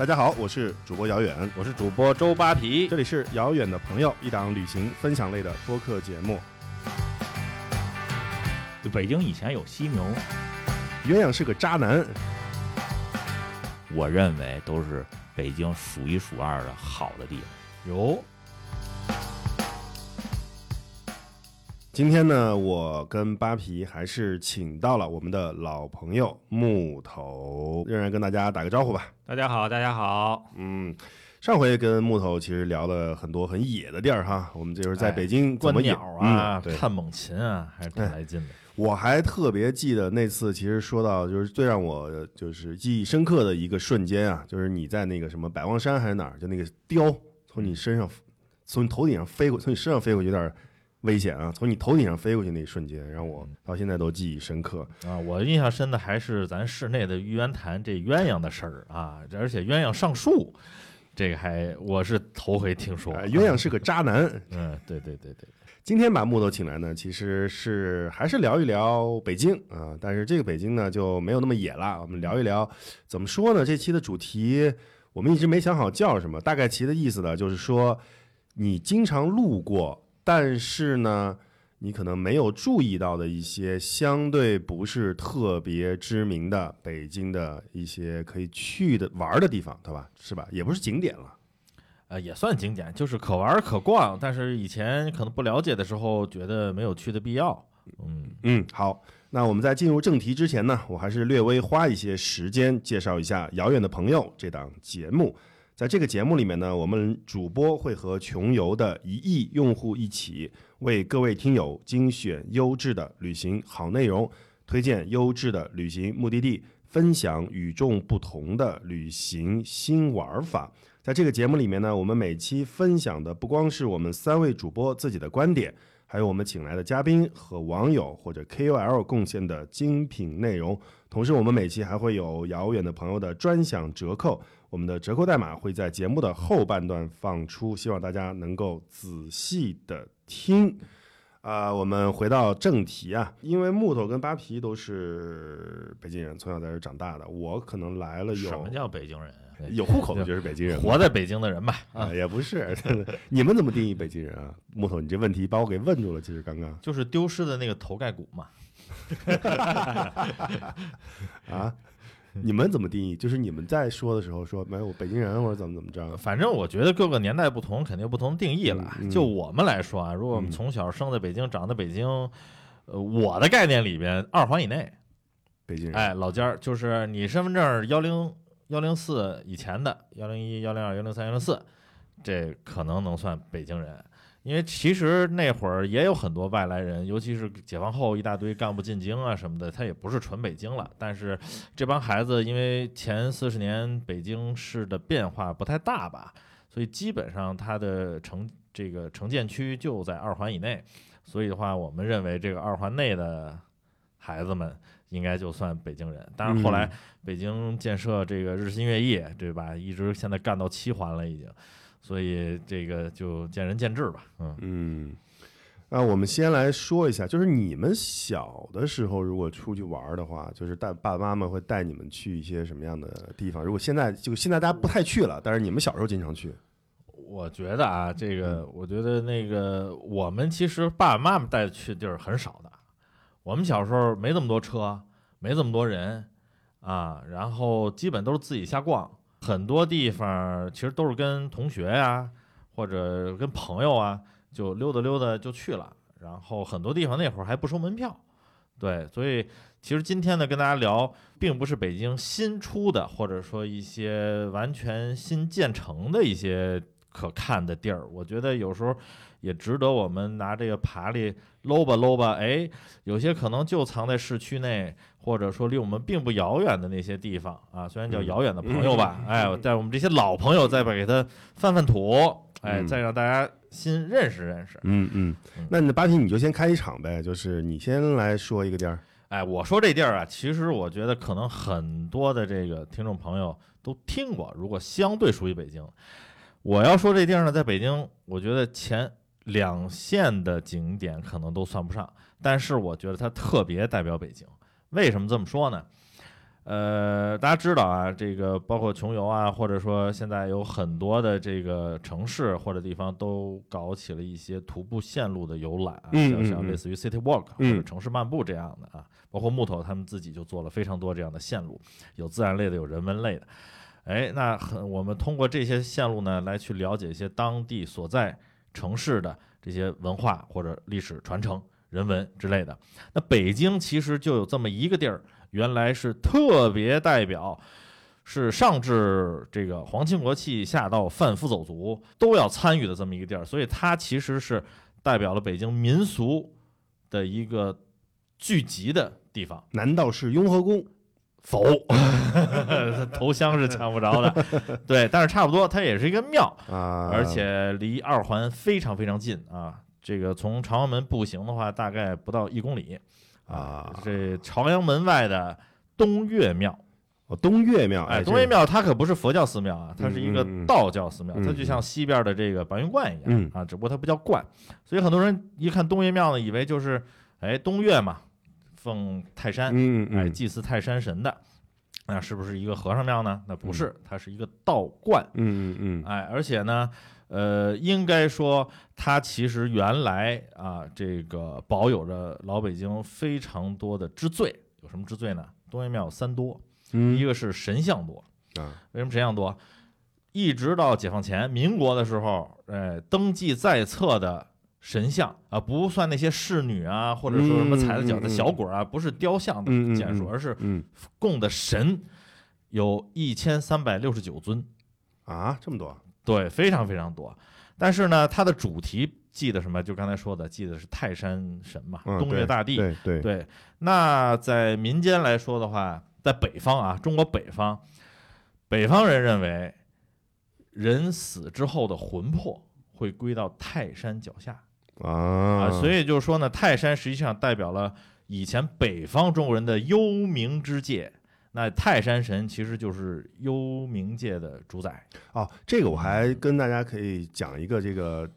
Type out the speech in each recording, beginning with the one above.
大家好，我是主播姚远，我是主播周扒皮，这里是遥远的朋友，一档旅行分享类的播客节目。北京以前有犀牛，鸳鸯是个渣男，我认为都是北京数一数二的好的地方。有。今天呢，我跟扒皮还是请到了我们的老朋友木头，仍然跟大家打个招呼吧。大家好，大家好。嗯，上回跟木头其实聊了很多很野的地儿哈，我们就是在北京怎观么野鸟啊，嗯对看猛禽啊，还是挺来劲的。我还特别记得那次，其实说到就是最让我就是记忆深刻的一个瞬间啊，就是你在那个什么百望山还是哪儿，就那个雕从你身上从你头顶上飞过，从你身上飞过去有点危险啊，从你头顶上飞过去那一瞬间，让我到现在都记忆深刻。啊，我印象深的还是咱室内的玉渊潭这鸳鸯的事儿啊，而且鸳鸯上树，这个还我是头回听说。哎鸳鸯是个渣男。嗯，对对对对，今天把木头请来呢，其实是还是聊一聊北京啊，但是这个北京呢就没有那么野了。我们聊一聊怎么说呢？这期的主题我们一直没想好叫什么，大概其的意思呢，就是说你经常路过，但是呢，你可能没有注意到的一些相对不是特别知名的北京的一些可以去的玩的地方，对吧？是吧？也不是景点了。呃，也算景点，就是可玩可逛，但是以前可能不了解的时候，觉得没有去的必要。嗯，嗯，好，那我们在进入正题之前呢，我还是略微花一些时间介绍一下《遥远的朋友》这档节目。在这个节目里面呢，我们主播会和穷游的一亿用户一起，为各位听友精选优质的旅行好内容，推荐优质的旅行目的地，分享与众不同的旅行新玩法。在这个节目里面呢，我们每期分享的不光是我们三位主播自己的观点，还有我们请来的嘉宾和网友或者 KOL 贡献的精品内容。同时，我们每期还会有遥远的朋友的专享折扣，我们的折扣代码会在节目的后半段放出，希望大家能够仔细的听。啊、我们回到正题啊，因为木头跟扒皮都是北京人，从小在这长大的，我可能来了有什么叫北京人？有户口的就是北京人，活在北京的人吧？啊，啊，也不是，你们怎么定义北京人啊？木头，你这问题把我给问住了。其实刚刚就是丢失的那个头盖骨嘛。啊，你们怎么定义？就是你们在说的时候说没有北京人或者怎么怎么着？反正我觉得各个年代不同，肯定不同定义了。嗯嗯就我们来说啊，如果我们嗯从小生在北京，长在北京，呃，我的概念里边，二环以内，北京人，哎，老家儿就是你身份证幺零幺零四以前的幺零一、幺零二、幺零三、幺零四，这可能能算北京人。因为其实那会儿也有很多外来人，尤其是解放后一大堆干部进京啊什么的，他也不是纯北京了。但是这帮孩子因为前四十年北京市的变化不太大吧，所以基本上他的城这个城建区就在二环以内。所以的话，我们认为这个二环内的孩子们应该就算北京人。但是后来嗯北京建设这个日新月异，对吧？一直现在干到七环了已经，所以这个就见仁见智吧。嗯，嗯，那我们先来说一下，就是你们小的时候如果出去玩的话，就是带爸爸妈妈会带你们去一些什么样的地方？如果现在就现在大家不太去了，但是你们小时候经常去。我觉得啊，这个我觉得那个我们其实爸爸妈妈带去地儿很少的。我们小时候没这么多车，没这么多人啊，然后基本都是自己瞎逛。很多地方其实都是跟同学呀、或者跟朋友啊，就溜达溜达就去了。然后很多地方那会儿还不收门票，对，所以其实今天呢跟大家聊，并不是北京新出的，或者说一些完全新建成的一些可看的地儿。我觉得有时候也值得我们拿这个爬犁搂吧搂吧，哎，有些可能就藏在市区内，或者说离我们并不遥远的那些地方啊，虽然叫嗯遥远的朋友吧，哎，但我们这些老朋友再把给他翻翻土，哎，嗯再让大家新认识认识。嗯嗯嗯，那你的八皮你就先开一场呗，就是你先来说一个地儿。哎，我说这地儿啊，其实我觉得可能很多的这个听众朋友都听过，如果相对熟悉北京，我要说这地儿呢，在北京，我觉得前两线的景点可能都算不上，但是我觉得它特别代表北京。为什么这么说呢？呃，大家知道啊，这个包括穷游啊，或者说现在有很多的这个城市或者地方都搞起了一些徒步线路的游览啊，嗯嗯嗯像像类似于 City Walk 或嗯者城市漫步这样的啊，包括木头他们自己就做了非常多这样的线路，有自然类的，有人文类的。哎，那很我们通过这些线路呢，来去了解一些当地所在城市的这些文化或者历史传承、人文之类的。那北京其实就有这么一个地儿，原来是特别代表，是上至这个皇亲国戚，下到贩夫走卒都要参与的这么一个地儿，所以它其实是代表了北京民俗的一个聚集的地方。难道是雍和宫？否，头香是抢不着的，对，但是差不多，它也是一个庙，啊，而且离二环非常非常近啊。这个从朝阳门步行的话，大概不到一公里啊这朝阳门外的东岳庙，哦东岳庙，哎，哎，东岳庙它可不是佛教寺庙啊，它是一个道教寺庙，嗯它就像西边的这个白云观一样嗯啊，只不过它不叫观，所以很多人一看东岳庙呢，以为就是哎东岳嘛，奉泰山，哎，祭祀泰山神的，那是不是一个和尚庙呢？那不是，它是一个道观。嗯嗯嗯哎，而且呢，呃，应该说它其实原来啊，这个保有着老北京非常多的之最。有什么之最呢？东岳庙有三多，嗯一个是神像多。啊为什么神像多？一直到解放前、民国的时候，哎，登记在册的神像啊，不算那些侍女啊，或者说什么踩着脚的小鬼啊，不是雕像的嗯嗯建树，嗯而是嗯供的神有一千三百六十九尊，啊这么多对，非常非常多。但是呢，它的主题记得什么？就刚才说的，记得是泰山神嘛，嗯东岳大帝。对对对，那在民间来说的话，在北方啊，中国北方，北方人认为，人死之后的魂魄会归到泰山脚下啊啊，所以就是说呢，泰山实际上代表了以前北方中国人的幽冥之界。那泰山神其实就是幽冥界的主宰。哦，这个我还跟大家可以讲一个这个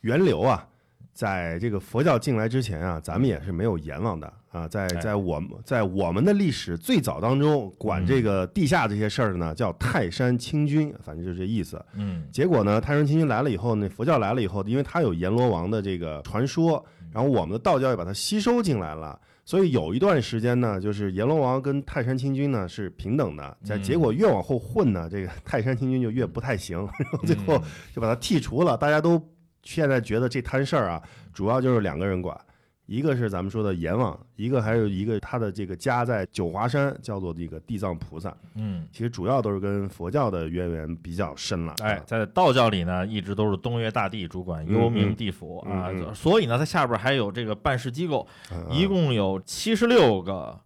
源流啊，在这个佛教进来之前啊，咱们也是没有阎王的啊，在哎在我们在我们的历史最早当中，管这个地下这些事儿的呢，叫泰山清君，反正就是这意思。嗯，结果呢，泰山清君来了以后呢，佛教来了以后，因为他有阎罗王的这个传说，然后我们的道教也把它吸收进来了。所以有一段时间呢，就是阎罗王跟泰山清君呢是平等的，在嗯结果越往后混呢，这个泰山清君就越不太行，然后 最后嗯就把他剔除了。大家都现在觉得这摊事儿啊，主要就是两个人管，一个是咱们说的阎王，一个还有一个他的这个家在九华山，叫做这个地藏菩萨。嗯，其实主要都是跟佛教的渊源比较深了。哎，在道教里呢，一直都是东岳大帝主管幽冥地府啊，所以呢，它下边还有这个办事机构，嗯一共有七十六个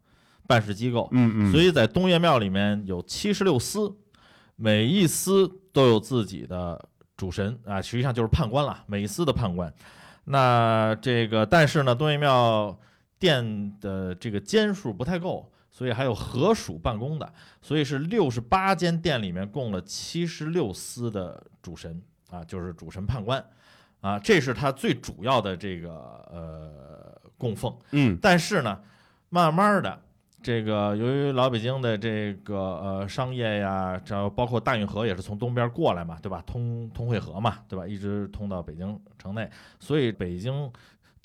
办事机构，嗯嗯，所以在东岳庙里面有七十六司，每一司都有自己的主神啊，实际上就是判官了，每一司的判官。那这个，但是呢，东岳庙殿的这个间数不太够，所以还有合署办公的，所以是六十八间殿里面供了七十六司的主神啊，就是主神判官啊，这是他最主要的这个呃供奉。嗯但是呢，慢慢的，这个由于老北京的这个呃商业呀，这包括大运河也是从东边过来嘛，对吧？通通惠河嘛，对吧？一直通到北京城内，所以北京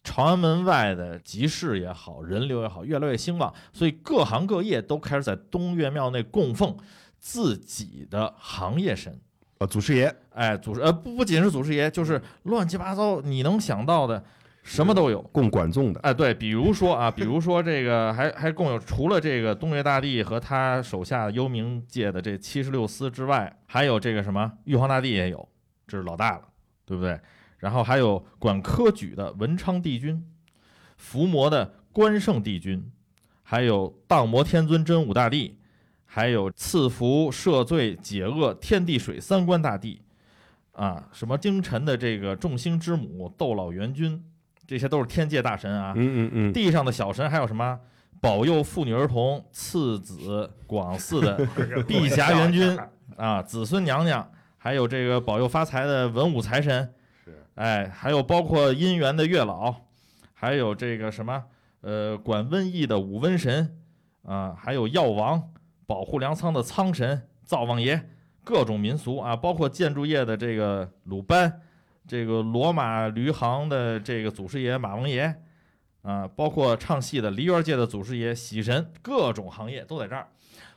朝阳门外的集市也好，人流也好，越来越兴旺，所以各行各业都开始在东岳庙内供奉自己的行业神。呃，祖师爷，哎，祖师呃不不仅是祖师爷，就是乱七八糟你能想到的，什么都有。供管仲的，哎，对，比如说啊，比如说这个还还共有除了这个东岳大帝和他手下幽冥界的这七十六司之外，还有这个什么玉皇大帝也有，这是老大了，对不对？然后还有管科举的文昌帝君，伏魔的关圣帝君，还有荡魔天尊真武大帝，还有赐福赦罪解厄天地水三官大帝，啊，什么京城的这个众星之母斗老元君，这些都是天界大神啊。嗯嗯嗯，地上的小神还有什么？保佑妇女儿童、次子广嗣的 碧霞元君 啊，子孙娘娘，还有这个保佑发财的文武财神，是，哎，还有包括姻缘的月老，还有这个什么呃管瘟疫的武瘟神啊，还有药王保护粮仓的仓神、灶王爷，各种民俗啊，包括建筑业的这个鲁班，这个罗马驴行的这个祖师爷马王爷，啊，包括唱戏的梨园界的祖师爷喜神，各种行业都在这儿，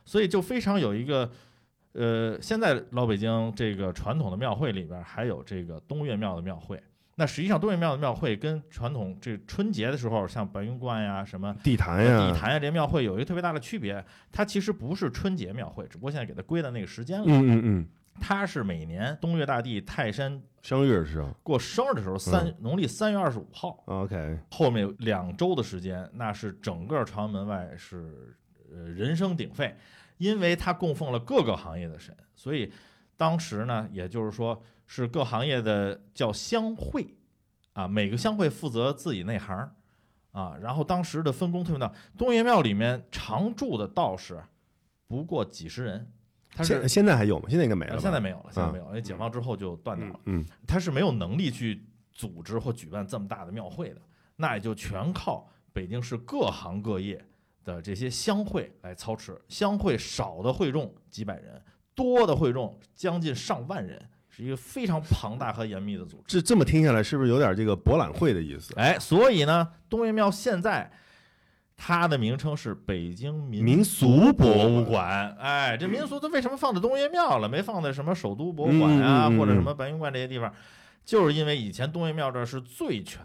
所以就非常有一个。呃，现在老北京这个传统的庙会里边还有这个东岳庙的庙会。那实际上东岳庙的庙会跟传统这春节的时候，像白云观呀、什么地坛呀、地坛呀这些庙会有一个特别大的区别，它其实不是春节庙会，只不过现在给它归在那个时间了。嗯嗯嗯，它是每年东岳大帝泰山生日时候过生日的时候，三农历三月二十五号，？OK，后面有两周的时间，那是整个朝阳门外是呃人声鼎沸，因为他供奉了各个行业的神，所以当时呢，也就是说是各行业的叫乡会啊，每个乡会负责自己那行啊，然后当时的分工特别大，东岳庙里面常住的道士不过几十人，他是现现在还有吗？现在应该没了现在没有了，现在啊没有了，因为解放之后就断掉了嗯。嗯他是没有能力去组织或举办这么大的庙会的，那也就全靠北京市各行各业的这些乡会来操持。乡会少的会众几百人，多的会众将近上万人，是一个非常庞大和严密的组织。这这么听下来，是不是有点这个博览会的意思？哎，所以呢，东岳庙现在。它的名称是北京民民俗博博物物馆馆。哎，这民俗它为什么放在东岳庙了，没放在什么首都博物馆啊，嗯嗯嗯或者什么白云观这些地方？就是因为以前东岳庙这儿是最全、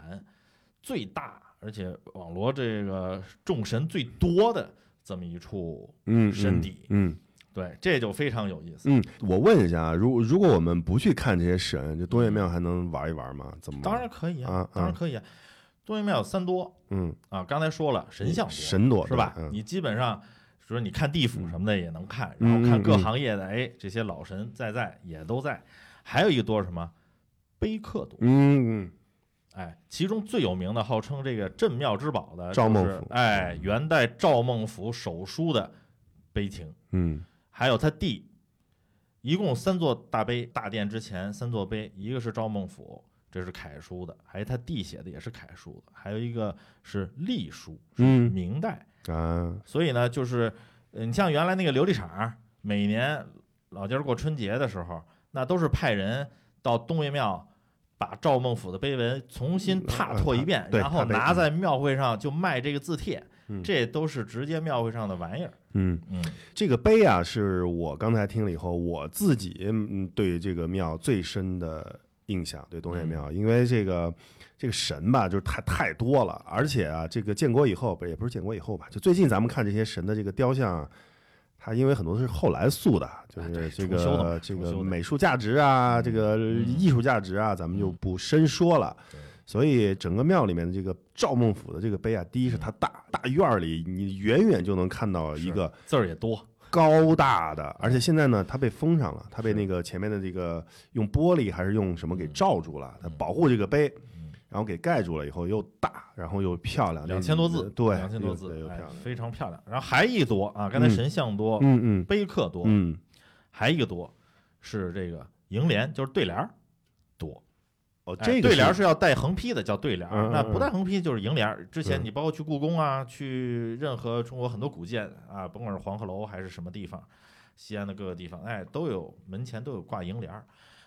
最大，而且网罗这个众神最多的这么一处嗯，神邸。嗯对，这就非常有意思。嗯，我问一下啊，如如果我们不去看这些神，这东岳庙还能玩一玩吗？怎么？当然可以啊啊，当然可以啊。东岳庙有三多。嗯，啊，刚才说了神像多，神多是吧？嗯。你基本上说你看地府什么的也能看，嗯。然后看各行业的，哎，这些老神在在也都在。还有一个多是什么？碑刻多。嗯嗯。哎，其中最有名的，号称这个镇庙之宝的，就是赵孟俯。哎，元代赵孟俯手书的碑亭，嗯。还有他弟，一共三座大碑，大殿之前三座碑，一个是赵孟俯，这是楷书的，还有他弟写的也是楷书的，还有一个是隶书，是嗯明代。啊，所以呢，就是呃你像原来那个琉璃厂，每年老家过春节的时候，那都是派人到东岳庙。把赵孟俯的碑文重新拓拓一遍，嗯然后拿在庙会上就卖这个字帖，嗯这都是直接庙会上的玩意儿。嗯，嗯这个碑啊，是我刚才听了以后，我自己嗯对这个庙最深的印象，对东岳嗯庙，因为这个这个神吧，就是太太多了，而且啊，这个建国以后不也不是建国以后吧，就最近咱们看这些神的这个雕像啊。它因为很多是后来塑的，就是这个这个美术价值啊，这个嗯。艺术价值啊，咱们就不深说了。对。所以整个庙里面的这个赵孟俯的这个碑啊，第一是它大，大院里你远远就能看到一个字儿也多，高大的，而且现在呢，它被封上了，它被那个前面的这个用玻璃还是用什么给罩住了，它保护这个碑，嗯然后给盖住了以后又大，然后又漂亮，两千多字，对，两千多字对又，漂哎亮，，非常漂亮。然后还一多啊，刚才嗯神像多，嗯嗯碑刻多，嗯，还一个多是这个楹联，就是对联儿多。哦，哎这个对联儿是要带横批的，叫对联那不带横批就是楹联儿。之前嗯你包括去故宫啊，去任何中国很多古建啊，甭管是黄鹤楼还是什么地方，西安的各个地方，哎，都有门前都有挂楹联儿。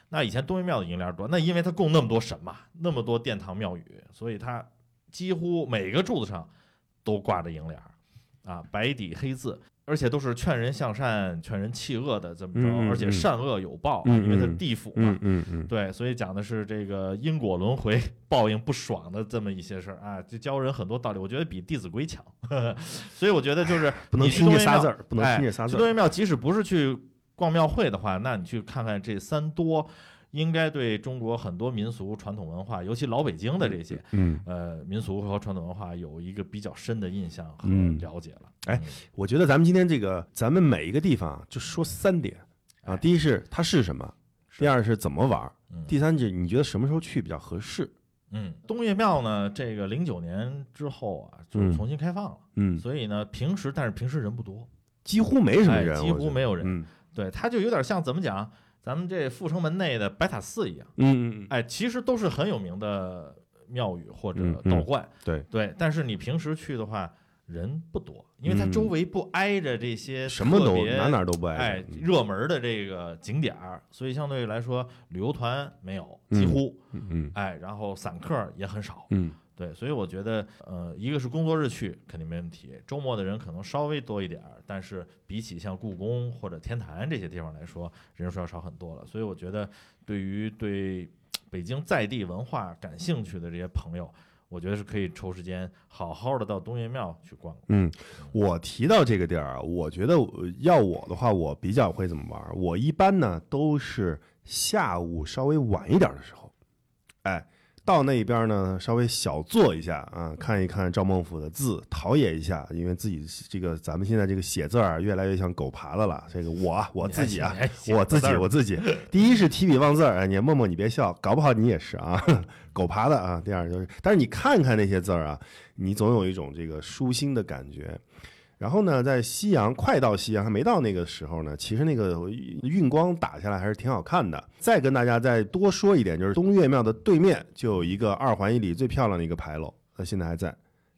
那以前东岳庙的楹联儿多，那因为它供那么多神嘛，那么多殿堂庙宇，所以它几乎每个柱子上都挂着楹联儿啊，白底黑字。而且都是劝人向善、劝人弃恶的这么着，而且嗯。善恶有报，嗯因为它地府嘛，嗯嗯嗯，对，所以讲的是这个因果轮回、报应不爽的这么一些事儿啊，就教人很多道理。我觉得比《弟子规》强，所以我觉得就是不能听这仨字，儿，不能哎听这仨字儿，去东岳庙，即使不是去逛庙会的话，那你去看看这三多，应该对中国很多民俗传统文化，尤其老北京的这些嗯，呃民俗和传统文化有一个比较深的印象和嗯。了解了。哎嗯，我觉得咱们今天这个，咱们每一个地方就说三点啊，哎。第一是它是什么，第二是怎么玩第三是你觉得什么时候去比较合适？嗯，东岳庙呢，这个零九年之后啊，就重新开放了，嗯，所以呢，平时但是平时人不多。几乎没什么人，哎几乎没有人嗯。对，它就有点像怎么讲，咱们这阜成门内的白塔寺一样，嗯嗯哎，其实都是很有名的庙宇或者嗯嗯。道观，对。对，但是你平时去的话，人不多，因为它嗯。周围不挨着这些什么都哪哪都不哎挨着，嗯热门的这个景点儿，所以相对来说旅游团没有几嗯乎，嗯嗯。哎，然后散客也很少，嗯对，所以我觉得，呃，一个是工作日去肯定没问题，周末的人可能稍微多一点儿，但是比起像故宫或者天坛这些地方来说，人数要少很多了。所以我觉得，对于对北京在地文化感兴趣的这些朋友，我觉得是可以抽时间好好的到东岳庙去逛逛。嗯，我提到这个地儿啊，我觉得要我的话，我比较会怎么玩儿？我一般呢都是下午稍微晚一点的时候，哎，到那边呢稍微小坐一下啊，看一看赵孟俯的字，陶冶一下，因为自己这个咱们现在这个写字儿啊越来越像狗爬的了。这个我啊我自己啊我自己我自己，第一是提笔忘字儿，哎，你默默你别笑，搞不好你也是啊，狗爬的啊。第二就是，但是你看看那些字儿啊，你总有一种这个舒心的感觉。然后呢，在夕阳快到夕阳还没到那个时候呢，其实那个运光打下来还是挺好看的。再跟大家再多说一点，就是东岳庙的对面就有一个二环以里最漂亮的一个牌楼，它现在还在。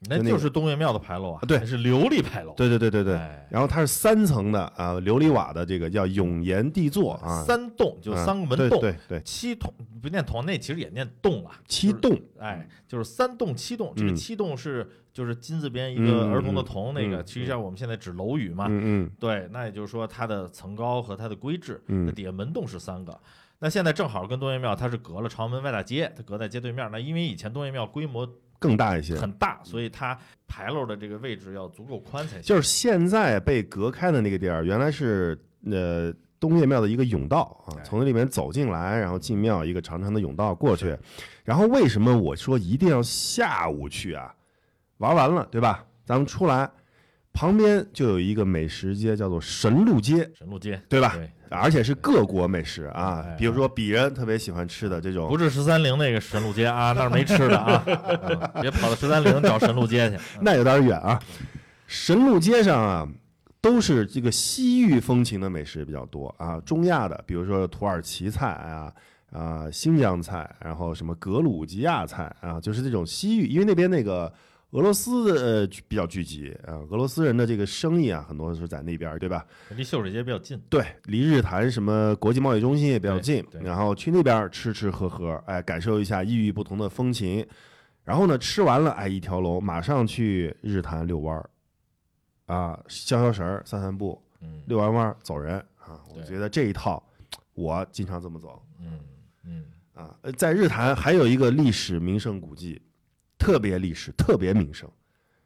那就是东岳庙的牌楼啊，对是琉璃牌楼。对对对对对。哎然后它是三层的啊，琉璃瓦的这个叫永岩地座啊，三栋就啊三个门洞，对对对，七栋不念筒，那其实也念栋啊，七栋，哎，就是三栋七栋，这个嗯七栋是就是金字边一嗯个嗯儿童的童，那个嗯其实像我们现在指楼宇嘛，嗯嗯对，那也就是说它的层高和它的规制，嗯那底下门洞是三个。那现在正好跟东岳庙它是隔了朝门外大街，它隔在街对面。那因为以前东岳庙规模更大一些。很大，所以它牌楼的这个位置要足够宽才行。就是现在被隔开的那个地儿，原来是呃东岳庙的一个甬道啊哎，从那里面走进来，然后进庙一个长长的甬道过去。然后为什么我说一定要下午去啊？玩完了对吧？咱们出来，旁边就有一个美食街，叫做神鹿街，神鹿街对吧？对，而且是各国美食啊哎，比如说鄙人特别喜欢吃的这种不是十三陵那个神鹿街啊，那儿没吃的啊，嗯别跑到十三陵找神鹿街去。嗯那有点远啊。神鹿街上啊，都是这个西域风情的美食比较多啊，中亚的，比如说土耳其菜啊。啊，新疆菜，然后什么格鲁吉亚菜啊，就是这种西域，因为那边那个俄罗斯呃比较聚集啊，俄罗斯人的这个生意啊，很多是在那边，对吧？离秀水街比较近，对，离日坛什么国际贸易中心也比较近，然后去那边吃吃喝喝，哎，感受一下异域不同的风情。然后呢，吃完了，哎，一条龙，马上去日坛遛弯儿，啊，消消神儿，散散步，嗯遛完弯儿走人啊。我觉得这一套，我经常这么走嗯嗯，啊。呃在日坛还有一个历史名胜古迹，特别历史，特别名声，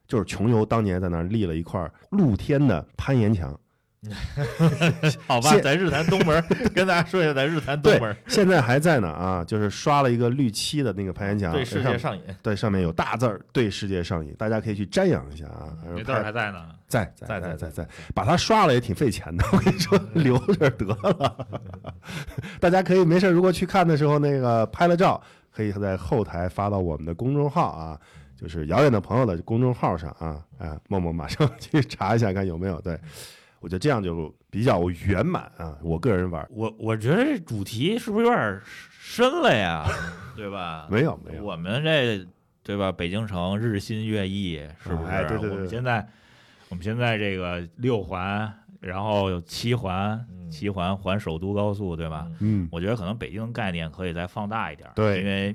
就是穷游当年在那儿立了一块露天的攀岩墙。好吧，在日坛东门跟大家说一下，在日坛东门现在还在呢啊，就是刷了一个绿漆的那个攀岩墙，对世界上瘾，对上面有大字儿“对世界上瘾”，大家可以去瞻仰一下啊。那字儿还在呢。在在在在在在在，把它刷了也挺费钱的，我跟你说，留着得了。大家可以没事，如果去看的时候，那个拍了照，可以在后台发到我们的公众号啊，就是遥远的朋友的公众号上啊啊，默默马上 去查一下看有没有。对我觉得这样就比较圆满啊，我个人玩我我觉得这主题是不是有点深了呀？对吧？没有没有，我们这对吧？北京城日新月异，是不是？哎对对对我们现在我们现在这个六环，然后有七环，嗯七环环首都高速，对吧？我觉得可能北京概念可以再放大一点儿，对因为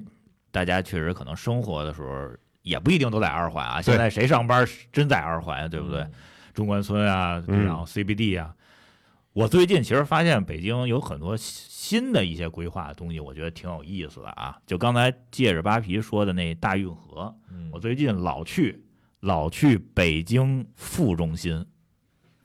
大家确实可能生活的时候也不一定都在二环啊。现在谁上班真在二环，对不对？嗯中关村啊，嗯然后 CBD 啊。我最近其实发现北京有很多新的一些规划的东西，我觉得挺有意思的啊。就刚才借着扒皮说的那大运河，嗯我最近老去老去北京副中心。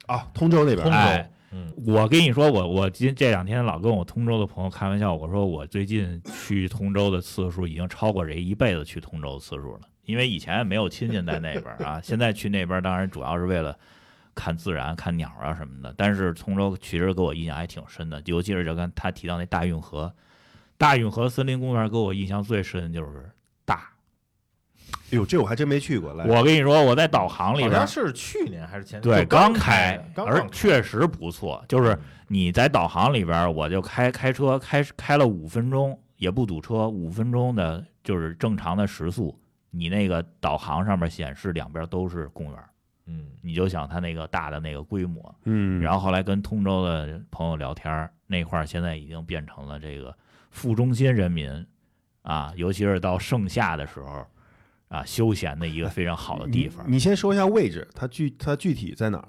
啊，通州那边通州哎，嗯我跟你说，我我今这两天老跟我通州的朋友开玩笑，我说我最近去通州的次数已经超过这一辈子去通州的次数了。因为以前没有亲戚在那边啊，现在去那边当然主要是为了看自然、看鸟啊什么的。但是通州其实给我印象还挺深的，尤其是就跟他提到那大运河，大运河森林公园给我印象最深的就是大。哎呦，这我还真没去过，来，我跟你说，我在导航里边好像是去年还是前对，刚开而确实不错。就是你在导航里边儿，我就开开车开开了五分钟，也不堵车，五分钟的就是正常的时速。你那个导航上面显示两边都是公园儿，嗯你就想它那个大的那个规模。嗯，然后后来跟通州的朋友聊天儿，那块儿现在已经变成了这个副中心人民啊，尤其是到盛夏的时候啊，休闲的一个非常好的地方。你你先说一下位置，它具它具体在哪儿？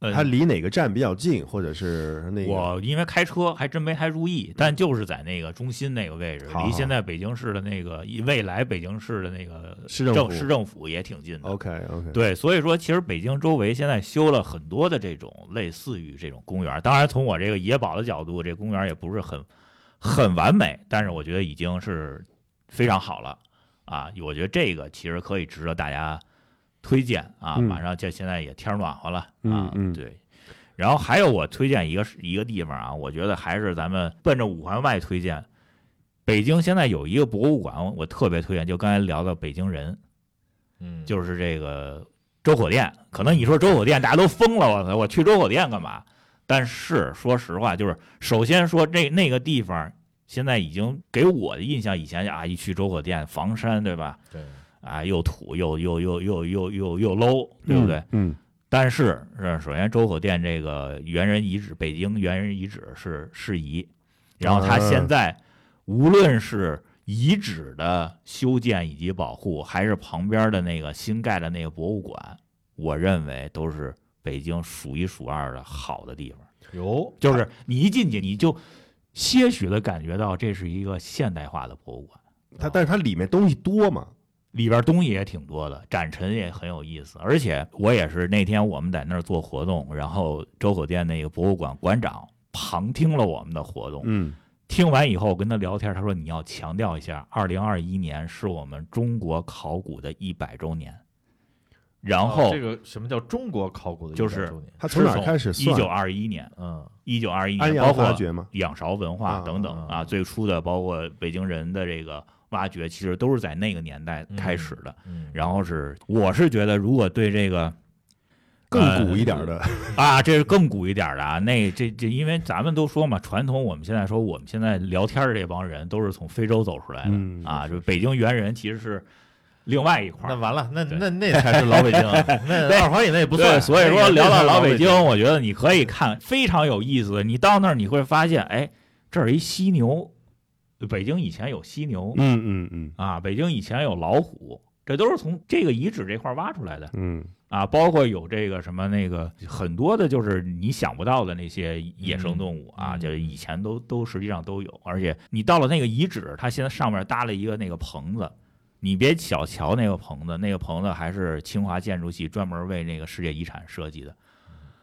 呃它离哪个站比较近，或者是那个？我因为开车还真没太注意，但就是在那个中心那个位置，离现在北京市的那个未来北京市的那个市政府政市政府也挺近的。OK OK，对，所以说其实北京周围现在修了很多的这种类似于这种公园。当然，从我这个野保的角度，这公园也不是很很完美，但是我觉得已经是非常好了啊。我觉得这个其实可以值得大家推荐啊。嗯马上就现在也天儿暖和了啊，嗯嗯对。然后还有我推荐一个一个地方啊，我觉得还是咱们奔着五环外推荐。北京现在有一个博物馆，我特别推荐，就刚才聊到北京人，嗯，就是这个周口店。可能你说周口店大家都疯了，我操，我去周口店干嘛？但是说实话，就是首先说那那个地方现在已经给我的印象，以前啊一去周口店，房山对吧？对，啊又土又又又又又又又 low，对不对？嗯？但是是首先周口店这个猿人遗址，北京猿人遗址是适宜，然后它啊现在无论是遗址的修建以及保护，还是旁边的那个新盖的那个博物馆，我认为都是北京数一数二的好的地方。有就是你一进去，你就些许的感觉到这是一个现代化的博物馆。嗯，它但是它里面东西多嘛？里边东西也挺多的，展陈也很有意思。而且我也是那天我们在那儿做活动，然后周口店那个博物馆馆长旁听了我们的活动，嗯，听完以后我跟他聊天，他说你要强调一下，二零二一年是我们中国考古的一百周年。然哦后这个什么叫中国考古的就是100周年它从哪儿开始算？一九二一年，嗯一九二一年，包括阳发掘吗？仰韶文化等等啊啊，最初的包括北京人的这个挖掘，其实都是在那个年代开始的。嗯，然后是，我是觉得，如果对这个更古一点的，啊，这是更古一点的啊，那这这，因为咱们都说嘛，传统我们现在说，我们现在聊天的这帮人都是从非洲走出来的、嗯啊，就北京猿人其实是另外一块儿。那完了，那那那才是老北京，那二环以内不，算。所以说聊到老京北京，，我觉得你可以看非常有意思。你到那儿你会发现，哎，这儿一犀牛，北京以前有犀牛。嗯嗯嗯。啊，北京以前有老虎，这都是从这个遗址这块挖出来的。嗯。啊，包括有这个什么那个很多的，就是你想不到的那些野生动物啊，嗯。就是以前都都实际上都有，而且你到了那个遗址，它现在上面搭了一个那个棚子，你别小瞧那个棚子，那个棚子还是清华建筑系专门为那个世界遗产设计的。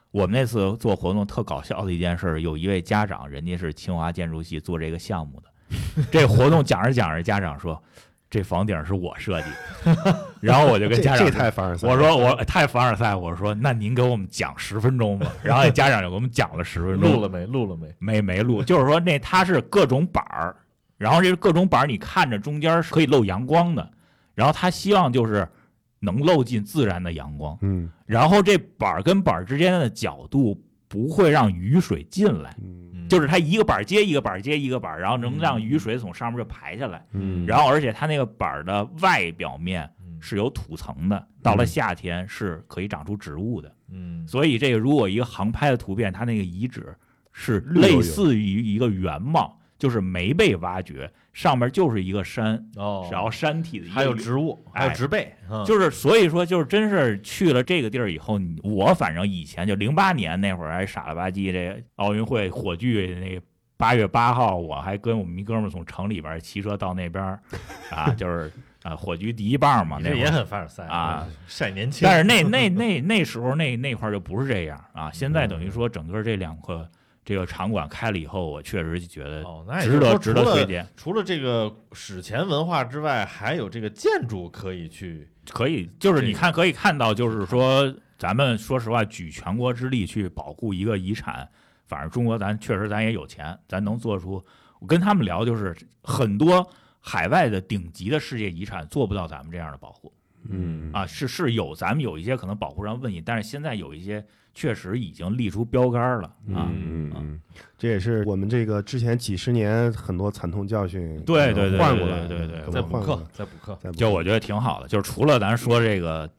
我们那次做活动特搞笑的一件事，有一位家长，人家是清华建筑系做这个项目的，这活动讲着讲着，家长说这房顶是我设计的，然后我就跟家长说太凡尔赛。我说我太凡尔赛，我说那您给我们讲十分钟吧。然后那家长就给我们讲了十分钟，录了没？录了没？没没录，就是说那它是各种板儿，然后这各种板儿你看着中间是可以漏阳光的，然后他希望就是能漏进自然的阳光，嗯。然后这板儿跟板儿之间的角度不会让雨水进来，嗯。嗯就是它一个板儿接一个板儿接一个板儿，然后能让雨水从上面就排下来，嗯，然后而且它那个板儿的外表面。嗯。是有土层的，到了夏天是可以长出植物的。嗯。所以这个如果一个航拍的图片，它那个遗址是类似于一个原貌，就是没被挖掘，上面就是一个山，哦，然后山体的一个还有植物，还有哎植被，嗯就是所以说就是真是去了这个地儿以后，我反正以前就零八年那会儿还傻了吧唧，这奥运会火炬那八月八号，我还跟我们一哥们儿从城里边骑车到那边儿啊，就是啊火炬第一棒嘛，那也。很凡尔赛啊，晒年轻。但是那 那那那时候那那块儿就不是这样啊，现在等于说整个这两个这个场馆开了以后，我确实觉得值得值得推荐，除了这个史前文化之外，还有这个建筑可以去。可以就是你看可以看到，就是说咱们说实话举全国之力去保护一个遗产，反正中国咱确实咱也有钱，咱能做出。我跟他们聊，就是很多海外的顶级的世界遗产做不到咱们这样的保护嗯啊，是是有咱们有一些可能保护上问题，但是现在有一些确实已经立出标杆了啊。嗯嗯嗯，这也是我们这个之前几十年很多惨痛教训，对对对对换过来，对对再补换，课，再补课。就我觉得挺好的，就是除了咱说这个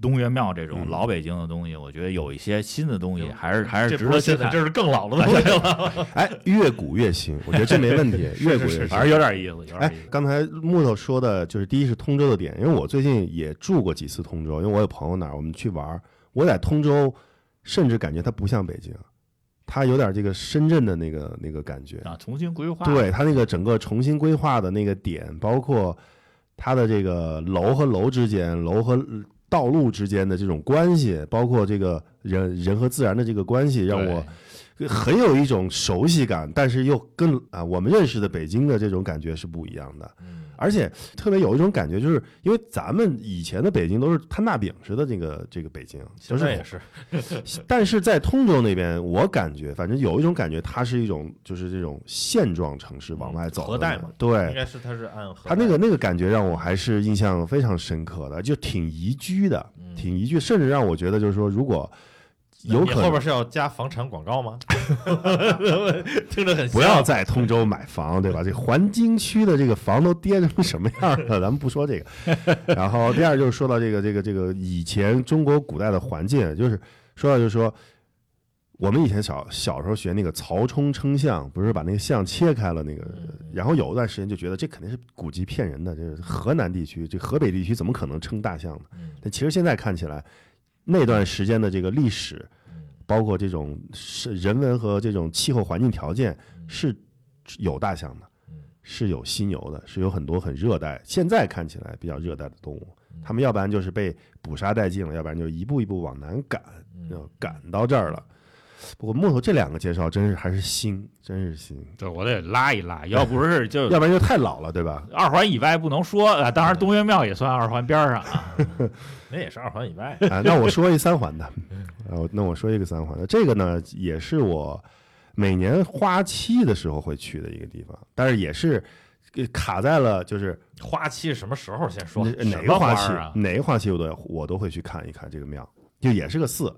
东岳庙这种嗯老北京的东西，我觉得有一些新的东西还是还是值得现在，。这是更老的东西了。哎，越古越新，我觉得这没问题，越古越新。反正有点意思，有点哎。刚才木头说的就是第一是通州的点，因为我最近也住过几次通州，因为我有朋友那儿，我们去玩儿。我在通州，甚至感觉它不像北京，它有点这个深圳的那个那个感觉。啊，重新规划，对它那个整个重新规划的那个点，包括它的这个楼和楼之间、楼和道路之间的这种关系，包括这个人人和自然的这个关系，让我很有一种熟悉感，但是又跟啊我们认识的北京的这种感觉是不一样的。嗯。而且特别有一种感觉，就是因为咱们以前的北京都是摊大饼似的这个这个北京，就是现在也是，但是在通州那边，我感觉反正有一种感觉，它是一种就是这种现状城市往外走的嗯核带嘛应对，该是它是按它那个那个感觉让我还是印象非常深刻的，就挺宜居的，嗯。挺宜居，甚至让我觉得就是说，如果有可能你后边是要加房产广告吗？听着很像不要在通州买房，对吧？这环京区的这个房都跌成什么样了？咱们不说这个。然后第二就是说到这个这个这个以前中国古代的环境，就是说到就是说，我们以前小小时候学那个曹冲称象，不是把那个象切开了那个，然后有一段时间就觉得这肯定是古籍骗人的，这是河南地区，这河北地区怎么可能称大象呢？嗯但其实现在看起来，那段时间的这个历史。嗯包括这种是人文和这种气候环境条件是有大象的嗯，是有犀牛的，是有很多很热带，现在看起来比较热带的动物。嗯它们要不然就是被捕杀殆尽了，要不然就一步一步往南赶，赶到这儿了。不过木头这两个介绍真是还是新，真是新，对我得拉一拉，要不是就要不然就太老了，对吧？二环以外不能说啊。当然，东岳庙也算二环边上啊。那也是二环以外。啊，那我说一三环的，呃，那我说一个三环的，这个呢也是我每年花期的时候会去的一个地方，但是也是呃卡在了就是花期什么时候？先说哪个花期啊哪个花期我都我都会去看一看这个庙，就也是个寺，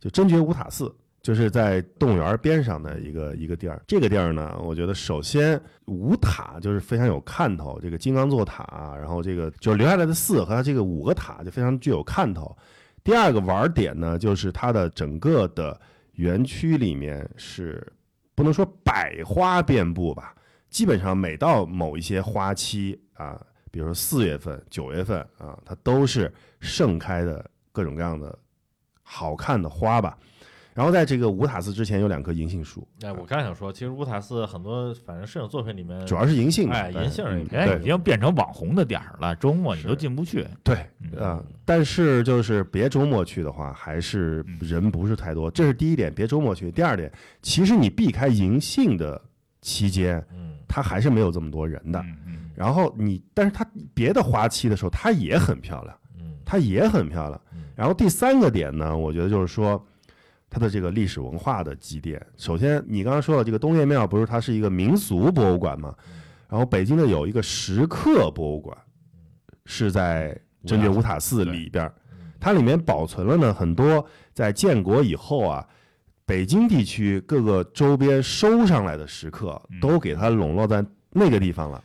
就真觉五塔寺。就是在动物园边上的一个一个地儿，这个地儿呢，我觉得首先五塔就是非常有看头，这个金刚座塔，然后这个就是留下来的寺和它这个五个塔就非常具有看头。第二个玩点呢，就是它的整个的园区里面是不能说百花遍布吧，基本上每到某一些花期啊，比如说四月份、九月份啊，它都是盛开的各种各样的好看的花吧。然后在这个五塔寺之前有两棵银杏树，哎，我刚想说，其实乌塔寺很多反正摄影作品里面，主要是银杏，哎银杏已经变成网红的点儿了，周末你都进不去。对嗯。啊，但是就是别周末去的话，还是人不是太多，这是第一点，别周末去。第二点，其实你避开银杏的期间，嗯。它还是没有这么多人的。嗯嗯。然后你，但是它别的花期的时候，它也很漂亮，嗯。它也很漂亮。嗯。然后第三个点呢，我觉得就是说，它的这个历史文化的积淀。首先，你刚刚说到这个东岳庙，不是它是一个民俗博物馆吗？然后北京的有一个石刻博物馆，是在真觉五塔寺里边儿，它里面保存了呢很多在建国以后啊，北京地区各个周边收上来的石刻，嗯都给它笼络在那个地方了。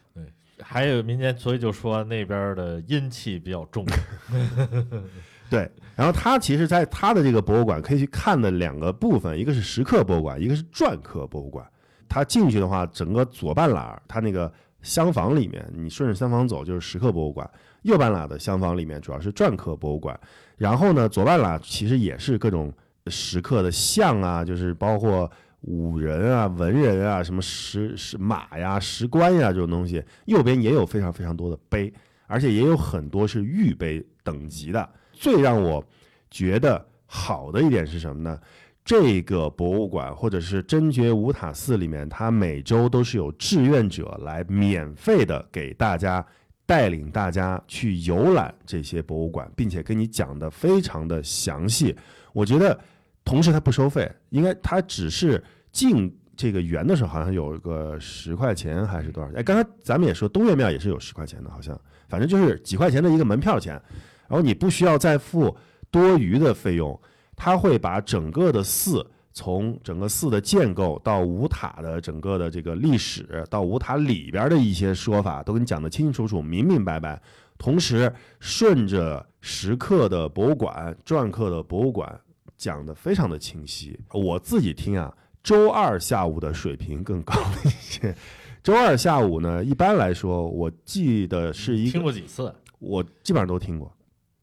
还有民间，所以就说那边的阴气比较重。对，然后他其实在他的这个博物馆可以去看的两个部分，一个是石刻博物馆，一个是篆刻博物馆。他进去的话，整个左半拉儿它那个厢房里面，你顺着厢房走就是石刻博物馆；右半拉的厢房里面主要是篆刻博物馆。然后呢，左半拉其实也是各种石刻的像啊，就是包括武人啊、文人啊、什么石石马呀、石棺呀这种东西。右边也有非常非常多的碑，而且也有很多是玉碑等级的。最让我觉得好的一点是什么呢？这个博物馆或者是真觉五塔寺里面，它每周都是有志愿者来免费的给大家带领大家去游览这些博物馆，并且跟你讲的非常的详细。我觉得，同时它不收费，应该它只是进这个园的时候好像有个十块钱还是多少钱？哎，刚才咱们也说东岳庙也是有十块钱的，好像反正就是几块钱的一个门票钱，然后你不需要再付多余的费用，他会把整个的寺。从整个寺的建构到五塔的整个的这个历史，到五塔里边的一些说法，都给你讲得清清楚楚、明明白白。同时顺着石刻的博物馆、篆刻的博物馆讲得非常的清晰。我自己听啊，周二下午的水平更高一些。周二下午呢，一般来说，我记得是一听，过几次？我基本上都听过。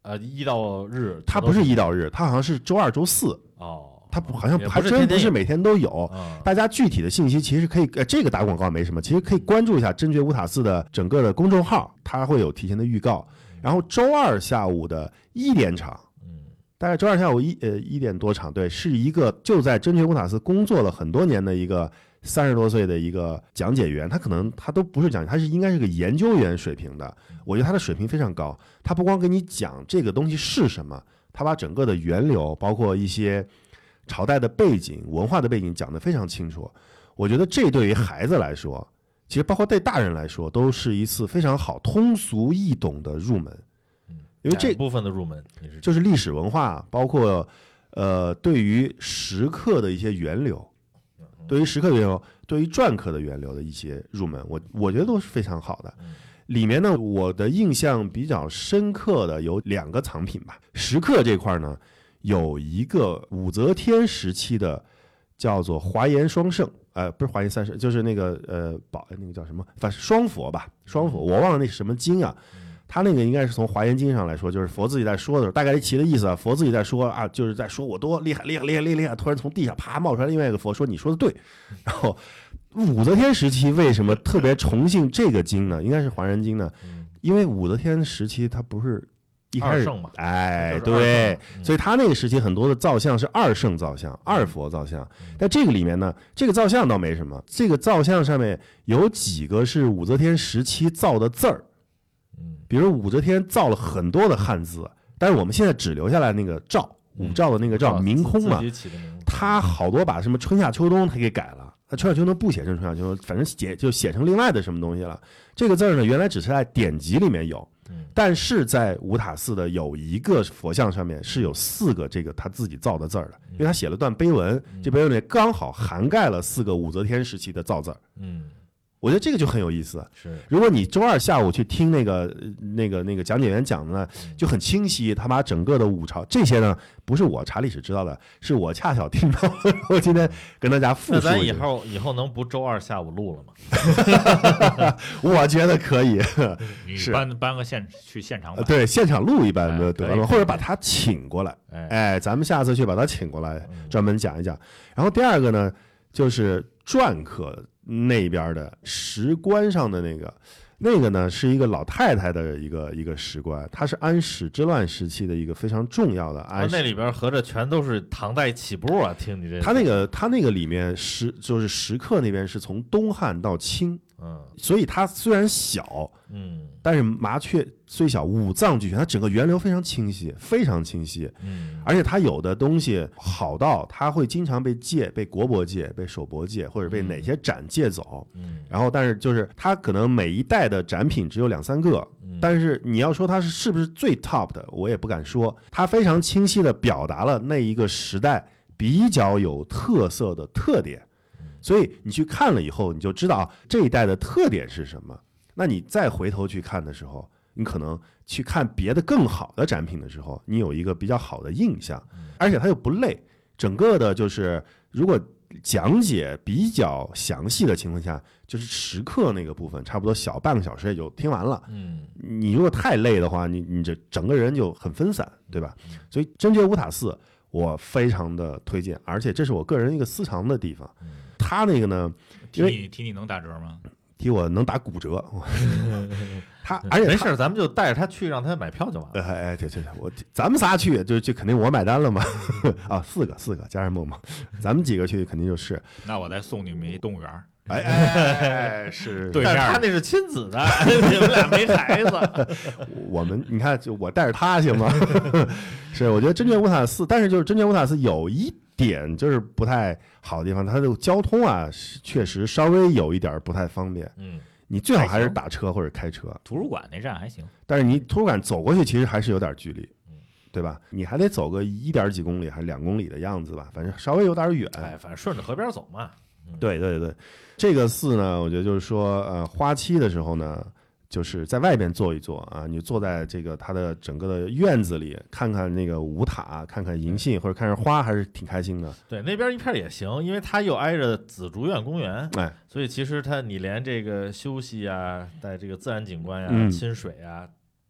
呃，一到日，它不是一到日，它好像是周二、周四，哦，它不好像也还真不是每天都有。嗯大家具体的信息其实可以，呃，这个打广告没什么，其实可以关注一下真觉乌塔寺的整个的公众号，它会有提前的预告。然后周二下午的一点场，嗯大概周二下午一呃一点多场，对，是一个就在真觉乌塔寺工作了很多年的一个三十多岁的一个讲解员，他可能他都不是讲，他是应该是个研究员水平的，我觉得他的水平非常高。他不光给你讲这个东西是什么，他把整个的源流，包括一些朝代的背景、文化的背景讲得非常清楚。我觉得这对于孩子来说，其实包括对大人来说，都是一次非常好、通俗易懂的入门。因为这部分的入门就是历史文化，包括呃对于石刻的一些源流，对于石刻的源流，对于篆刻的源流的一些入门，我我觉得都是非常好的。里面呢，我的印象比较深刻的有两个藏品吧。石刻这块呢，有一个武则天时期的叫做华严双圣，呃，不是华严三圣，就是那个呃宝那个叫什么，反正双佛吧，双佛，我忘了那是什么经啊。他那个应该是从《华严经》上来说，就是佛自己在说的时候，大概其的意思啊，佛自己在说啊，就是在说我多厉害，厉害，厉害，厉害，厉害。突然从地下啪冒出来另外一个佛说你说的对。然后武则天时期为什么特别崇信这个经呢？应该是《华人经》呢，嗯。因为武则天时期他不是一开始嘛。哎，对所以他那个时期很多的造像是二圣造像、二佛造像。嗯。但这个里面呢，这个造像倒没什么，这个造像上面有几个是武则天时期造的字儿，嗯。比如武则天造了很多的汉字，但是我们现在只留下来那个赵，嗯。武赵的那个赵，明空嘛。他好多把什么春夏秋冬他给改了，他春夏秋冬不写成春夏秋冬，反正写就写成另外的什么东西了。这个字儿呢，原来只是在典籍里面有，嗯但是在五塔寺的有一个佛像上面是有四个这个他自己造的字儿的，因为他写了段碑文，这碑文里刚好涵盖了四个武则天时期的造字儿。嗯我觉得这个就很有意思。是如果你周二下午去听那个呃那个那个讲解员讲的呢，就很清晰，他把整个的五朝这些呢，不是我查历史知道的，是我恰巧听到的，我今天跟大家复那咱述一下。以后以后能不周二下午录了吗？我觉得可以，你 是搬搬个现去现场对，现场录一般哎就得了，或者把他请过来。哎，哎，咱们下次去把他请过来，嗯专门讲一讲。然后第二个呢，就是篆刻那边的石棺上的那个，那个呢是一个老太太的一个一个石棺，它是安史之乱时期的一个非常重要的啊安史。那里边合着全都是唐代起步啊！听你这，它那个它那个里面石就是石刻那边是从东汉到清，嗯。所以它虽然小，嗯。但是麻雀虽小，五脏俱全，它整个源流非常清晰，非常清晰。嗯，而且它有的东西好到它会经常被借、被国博借、被首博借，或者被哪些展借走。嗯。然后，但是就是它可能每一代的展品只有两三个，嗯。但是你要说它是是不是最 top 的，我也不敢说。它非常清晰地表达了那一个时代比较有特色的特点，所以你去看了以后，你就知道啊这一代的特点是什么。那你再回头去看的时候，你可能去看别的更好的展品的时候，你有一个比较好的印象，而且它又不累。整个的就是如果讲解比较详细的情况下，就是时刻那个部分，差不多小半个小时也就听完了。嗯你如果太累的话，你你这整个人就很分散，对吧？所以真觉乌塔寺我非常的推荐，而且这是我个人一个私藏的地方。它那个呢，提因为你提你能打折吗？提我能打骨折，他而且他没事，咱们就带着他去，让他买票就完了。哎哎，对对对，我咱们仨去就就肯定我买单了嘛，啊，四个四个加上梦梦，咱们几个去肯定就是，那我再送你们一动物园。哎哎哎，是，对面儿但是他那是亲子的，你们俩没孩子。我们你看，就我带着他行吗？是，我觉得真觉乌塔寺，但是就是真觉乌塔寺有一点就是不太好的地方，它的交通啊，确实稍微有一点不太方便。嗯你最好还是打车或者开车，图书馆那站还行，但是你图书馆走过去其实还是有点距离嗯，对吧？你还得走个一点几公里，还是两公里的样子吧，反正稍微有点远。哎，反正顺着河边走嘛。对对对，这个寺呢，我觉得就是说，呃，花期的时候呢，就是在外边坐一坐啊，你坐在这个它的整个的院子里，看看那个五塔，看看银杏或者看看花，还是挺开心的。对，那边一片也行，因为它又挨着紫竹院公园，哎，所以其实它你连这个休息啊，在这个自然景观呀、嗯亲水啊，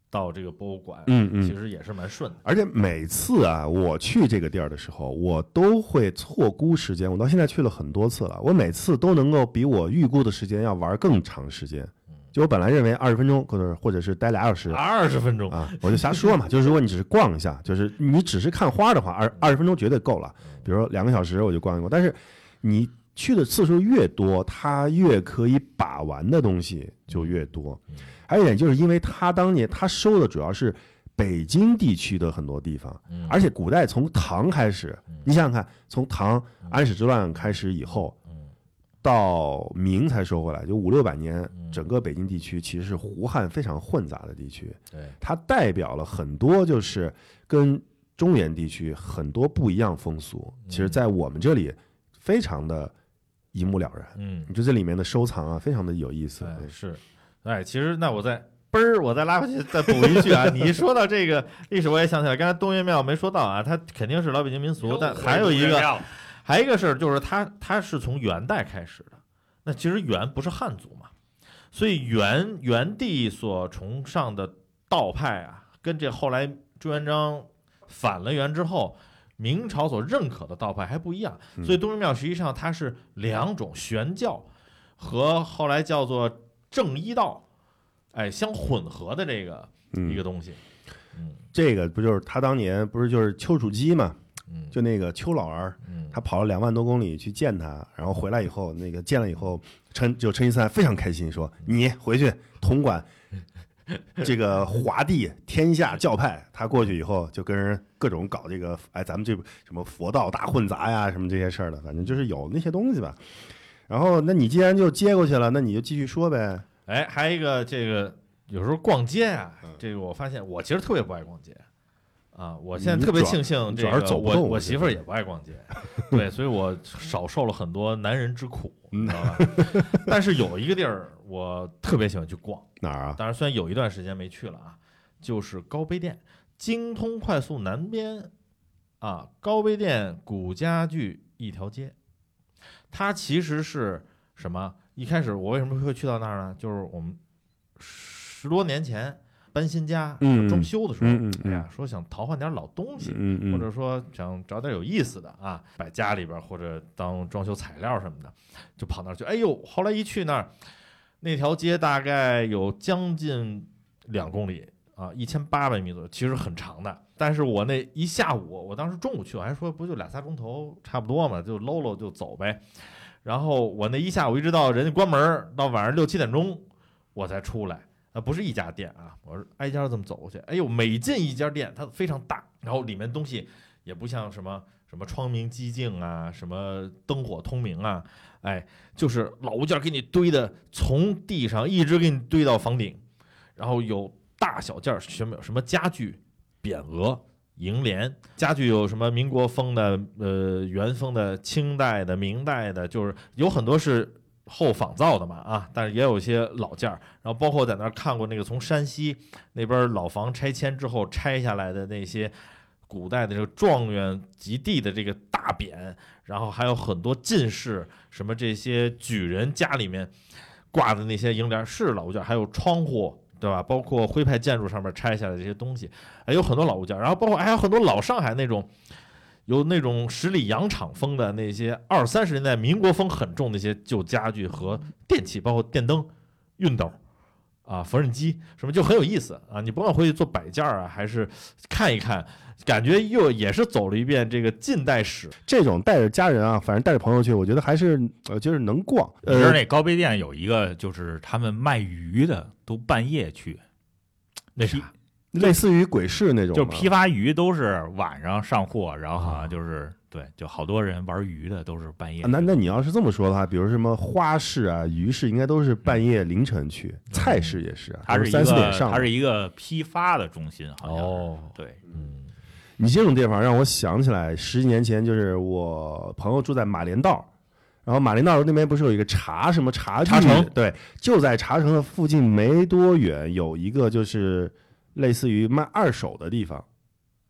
到这个博物馆，嗯嗯。其实也是蛮顺的。而且每次啊，我去这个地儿的时候，我都会错估时间。我到现在去了很多次了，我每次都能够比我预估的时间要玩更长时间。就我本来认为二十分钟，或者或者是待俩小时，二十分钟，啊，我就瞎说嘛。就是如果你只是逛一下，就是你只是看花的话，二二十分钟绝对够了。比如说两个小时我就逛一逛，但是你去的次数越多，它越可以把玩的东西就越多。还有一点就是因为它当年它收的主要是北京地区的很多地方，嗯而且古代从唐开始，你想想看，从唐安史之乱开始以后，嗯到明才收回来，就五六百年嗯，整个北京地区其实是胡汉非常混杂的地区。对，它代表了很多就是跟中原地区很多不一样风俗，其实，在我们这里非常的一目了然。嗯，你说这里面的收藏啊，非常的有意思。对，是，哎，其实那我再嘣儿，我再拉回去再补一句啊，你一说到这个历史，我也想起来，刚才东岳庙没说到啊，它肯定是老北京民俗，但还有一个，还有一个事儿就是他他是从元代开始的，那其实元不是汉族嘛，所以元元帝所崇尚的道派啊，跟这后来朱元璋反了元之后。明朝所认可的道派还不一样，嗯所以东岳庙实际上它是两种玄教和后来叫做正一道，哎，相混合的这个一个嗯，东西。嗯这个不就是他当年不是就是丘处机嘛？嗯，就那个邱老儿，嗯他跑了两万多公里去见他，然后回来以后，那个见了以后，陈就陈一三非常开心，说你回去统管 这个华帝天下教派。他过去以后就跟人各种搞这个，哎，咱们这什么佛道大混杂呀，什么这些事儿的，反正就是有那些东西吧。然后，那你既然就接过去了，那你就继续说呗。哎，还有一个这个有时候逛街啊嗯，这个我发现我其实特别不爱逛街。啊，我现在特别庆幸这个走我我媳妇儿也不爱逛街，对，所以我少受了很多男人之苦，嗯你知道吧？但是有一个地儿我特别喜欢去逛，哪儿啊？当然虽然有一段时间没去了啊，就是高碑店，京通快速南边啊，高碑店古家具一条街，它其实是什么？一开始我为什么会去到那儿呢？就是我们十多年前搬新家、嗯装修的时候，嗯哎呀，说想淘换点老东西，嗯嗯，或者说想找点有意思的啊，摆家里边或者当装修材料什么的，就跑那儿去。哎呦，后来一去那儿，那条街大概有将近两公里啊，一千八百米左右，其实很长的。但是我那一下午，我当时中午去，我还说不就俩仨钟头差不多嘛，就搂搂就走呗。然后我那一下午一直到人家关门，到晚上六七点钟我才出来。啊，不是一家店啊，我是挨家这么走过去。哎呦，每进一家店，它非常大，然后里面东西也不像什么什么窗明几净啊，什么灯火通明啊，哎，就是老物件给你堆的，从地上一直给你堆到房顶，然后有大小件儿，什么什么家具、匾额、楹联，家具有什么民国风的、呃元风的、清代的、明代的，就是有很多是后仿造的嘛啊，但是也有一些老件儿，然后包括在那儿看过那个从山西那边老房拆迁之后拆下来的那些古代的这个状元及第的这个大匾，然后还有很多进士什么这些举人家里面挂的那些楹联是老物件，还有窗户。对吧？包括徽派建筑上面拆下来这些东西，还有很多老物件，然后包括还有很多老上海那种有那种十里洋场风的那些二三十年代民国风很重的一些旧家具和电器，包括电灯、熨斗啊、缝纫机什么，就很有意思啊！你甭管回去做摆件儿啊，还是看一看，感觉又也是走了一遍这个近代史。这种带着家人啊，反正带着朋友去，我觉得还是呃，就是能逛。呃，你知道那高碑店有一个，就是他们卖鱼的都半夜去，那啥，类似于鬼市那种，就批发鱼都是晚上上货，然后好像就是对，就好多人玩鱼的都是半夜。啊那那你要是这么说的话，比如什么花市啊、鱼市，应该都是半夜凌晨去，菜市也是啊，它是三四点上的。它是一个批发的中心，好像哦，对，嗯。你这种地方让我想起来十几年前，就是我朋友住在马连道，然然后马连道那边不是有一个茶什么茶茶城。对，就在茶城的附近没多远有一个就是类似于卖二手的地方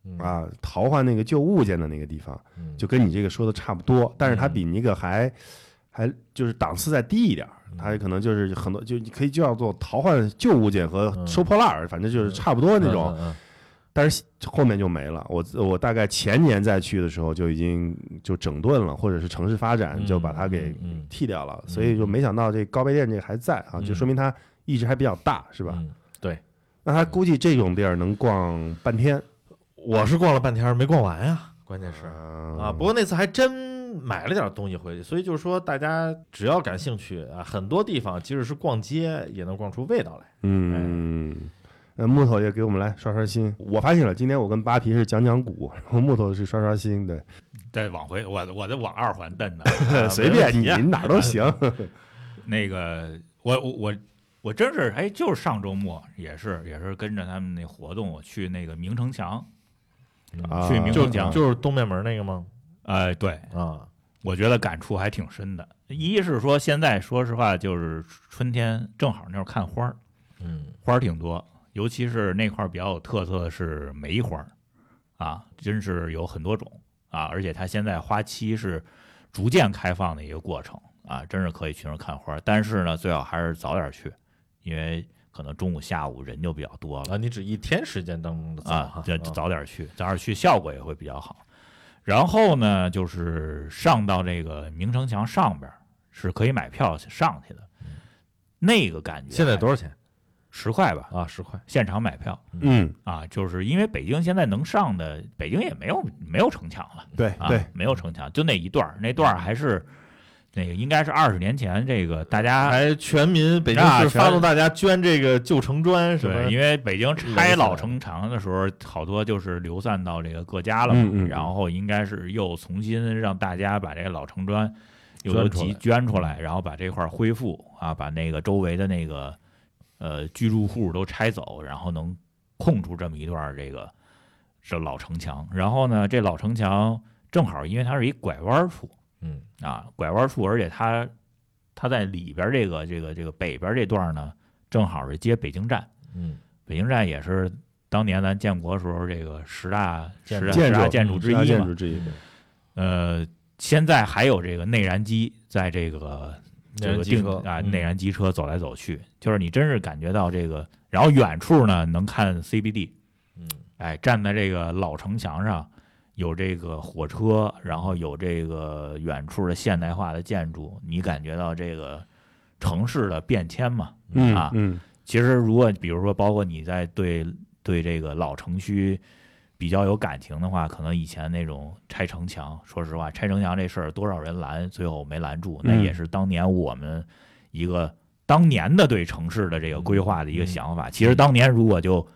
嗯，啊，淘换那个旧物件的那个地方，嗯。就跟你这个说的差不多，但是它比那个还还就是档次再低一点儿，它可能就是很多就你可以叫做淘换旧物件和嗯。收破烂儿，反正就是差不多那种。但是后面就没了。我我大概前年再去的时候就已经就整顿了，或者是城市发展嗯就把它给剃掉了，所以就没想到这高碑店这个还在啊，嗯。就说明它一直还比较大，是吧？那他估计这种地儿能逛半天我是逛了半天没逛完呀，关键是啊啊，不过那次还真买了点东西回去，所以就是说大家只要感兴趣啊，很多地方即使是逛街也能逛出味道来。嗯。呃，木头也给我们来刷刷新。我发现了，今天我跟扒皮是讲讲古，然后木头是刷刷新，对，再往回，我我再往二环蹬呢。啊随便你你哪儿都行。那个，我我我我真是哎，就是上周末也是也是跟着他们那活动，我去那个明城墙。啊去明城墙就是东面门那个吗？哎，对，啊，我觉得感触还挺深的。一是说现在说实话，就是春天正好那会儿看花儿，嗯花儿挺多，尤其是那块儿比较有特色的是梅花儿，啊，真是有很多种啊，而且它现在花期是逐渐开放的一个过程啊，真是可以去那儿看花儿。但是呢，最好还是早点去，因为可能中午、下午人就比较多了。啊，你指一天时间当中的早啊就，早点去，早点去效果也会比较好。然后呢，就是上到这个明城墙上边是可以买票上去的，那个感觉现在多少钱十块吧，啊？十块。现场买票嗯，啊，就是因为北京现在能上的，北京也没有没有城墙了啊，对对，没有城墙，就那一段儿，那段儿还是那个应该是二十年前这个大家还全民北京市发动大家捐这个旧城砖什么对，因为北京拆老城墙的时候，好多就是流散到这个各家了嘛，嗯嗯嗯然后应该是又重新让大家把这个老城砖又都集捐出来捐出来，然后把这块儿恢复啊，把那个周围的那个呃居住户都拆走，然后能空出这么一段儿这个这老城墙。然后呢，这老城墙正好因为它是一拐弯处嗯。啊，拐弯处，而且它它在里边儿这个这个这个北边儿这段儿呢，正好是接北京站。嗯。北京站也是当年咱建国时候这个十大建筑十大十大建筑之一嘛。建筑。之一，呃，现在还有这个内燃机在这个这个定啊嗯。内燃机车走来走去，就是你真是感觉到这个，然后远处呢能看 CBD，嗯。哎，站在这个老城墙上。有这个火车，然后有这个远处的现代化的建筑，你感觉到这个城市的变迁嘛？嗯啊嗯其实，如果比如说，包括你在对对这个老城区比较有感情的话，可能以前那种拆城墙，说实话，拆城墙这事儿多少人拦，最后没拦住，那嗯也是当年我们一个当年的对城市的这个规划的一个想法。其实当年如果就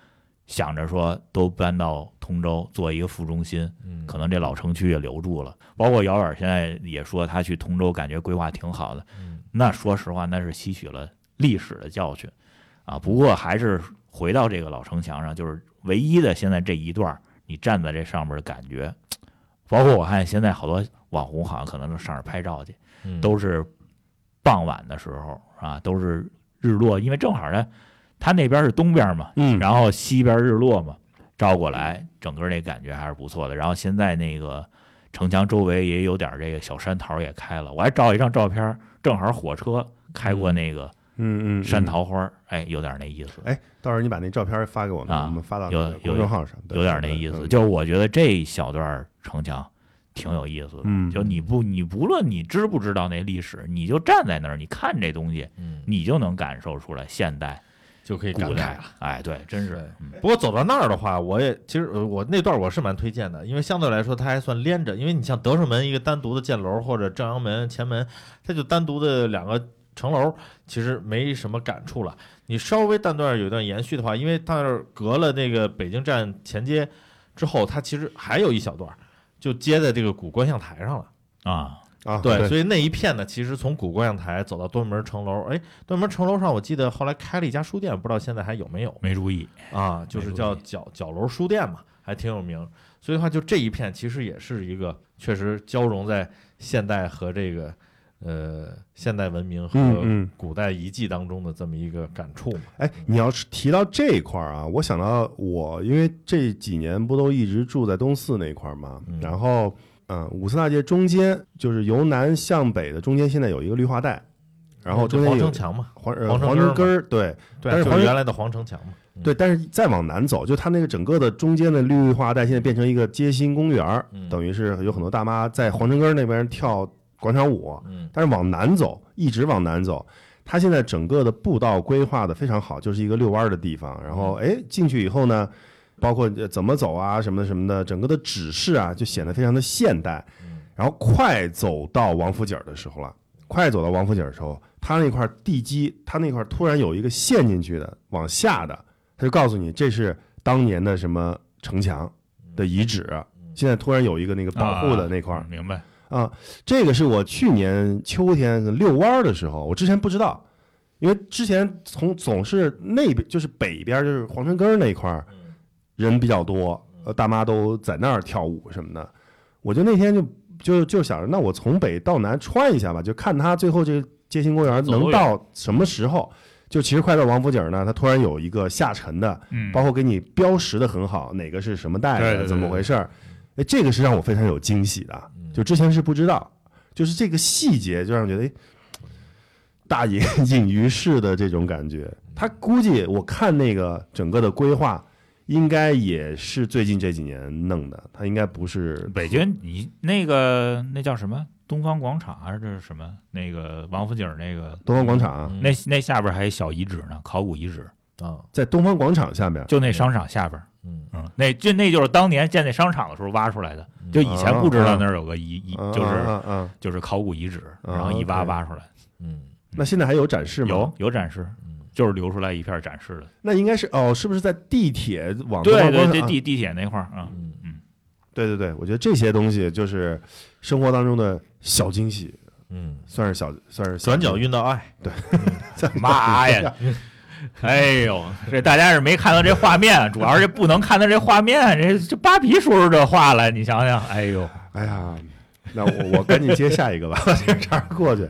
想着说都搬到通州做一个副中心，嗯，可能这老城区也留住了。包括姚远现在也说他去通州，感觉规划挺好的。嗯那说实话，那是吸取了历史的教训啊。不过还是回到这个老城墙上，就是唯一的现在这一段，你站在这上面的感觉，包括我看现在好多网红好像可能都上这拍照去，嗯都是傍晚的时候啊，都是日落，因为正好呢，它那边是东边嘛，嗯，然后西边日落嘛，照过来，整个那感觉还是不错的。然后现在那个城墙周围也有点这个小山桃也开了，我还照一张照片，正好火车开过那个嗯嗯，山桃花，哎，有点那意思，哎，到时候你把那照片发给我们，啊我们发到有公众号上，对有点那意思。就是我觉得这一小段城墙挺有意思的，嗯。就你不你不论你知不知道那历史，你就站在那儿，你看这东西，嗯。你就能感受出来现代、就可以感慨了。，哎，对，真是，嗯不过走到那儿的话，我也其实呃我那段我是蛮推荐的，因为相对来说它还算连着，因为你像德胜门一个单独的箭楼或者正阳门前门，它就单独的两个城楼，其实没什么感触了。你稍微单段有一段延续的话，因为它那儿隔了那个北京站前街之后，它其实还有一小段，就接在这个古观象台上了。啊，啊，对，所以那一片呢，其实从古观象台走到东门城楼，哎，东门城楼上我记得后来开了一家书店，不知道现在还有没有。没注意，啊，就是叫角角楼书店嘛，还挺有名。所以的话，就这一片其实也是一个确实交融在现代和这个呃现代文明和。古代遗迹当中的这么一个感触嘛。哎，你要是提到这一块儿啊，我想到我因为这几年不都一直住在东四那块儿嘛，嗯然后嗯，五四大街中间就是由南向北的中间现在有一个绿化带，然后中间有城墙嘛，黄黄城根根儿儿，对对，但是原来的皇城墙嘛。嗯对，，但是再往南走，就它那个整个的中间的绿化带现在变成一个街心公园儿，嗯等于是有很多大妈在皇城根儿那边跳广场舞，嗯但是往南走，一直往南走，它现在整个的步道规划的非常好，就是一个遛弯儿的地方。然嗯后哎进去以后呢，包括呃怎么走啊什么的什么的，整个的指示啊就显得非常的现代。嗯然后快走到王府井的时候了，快走到王府井的时候，它那块地基，它那块突然有一个陷进去的往下的，他就告诉你这是当年的什么城墙的遗址。现在突然有一个那个保护的那块啊，明白？啊，这个是我去年秋天遛弯儿的时候，我之前不知道，因为之前从总是那边就是北边就是皇城根儿那块儿人比较多，呃，大妈都在那儿跳舞什么的，我就那天就就就想着，那我从北到南穿一下吧，就看他最后这个街心公园能到什么时候。就其实快到王府井呢，它突然有一个下沉的，嗯，包括给你标识的很好，哪个是什么带的，对对对怎么回事儿？哎，这个是让我非常有惊喜的，嗯就之前是不知道，就是这个细节就让人觉得，哎，大隐隐于市的这种感觉。他估计我看那个整个的规划，应该也是最近这几年弄的，它应该不是北京，你那个那叫什么？东方广场还是这是什么？那个王府井那个东方广场，嗯。那那下边还有小遗址呢，考古遗址，啊，在东方广场下面。就那商场下边。嗯，嗯，那就那就是当年建那商场的时候挖出来的，就以前不知道那儿有个遗遗，嗯就是嗯嗯嗯就是考古遗址，嗯然后一挖挖出来，嗯。那现在还有展示吗？有，有展示，嗯就是留出来一片展示的。那应该是哦，是不是在地铁往东对对对，地地铁那块儿啊，嗯嗯对对对，我觉得这些东西就是生活当中的小惊喜，嗯，算是小算是转角遇到爱，对 妈呀！哎呦，这大家是没看到这画面，主要是不能看到这画面。这这扒皮说出这话来，你想想，哎呦，哎呀，那我我赶紧接下一个吧，把 这茬儿过去。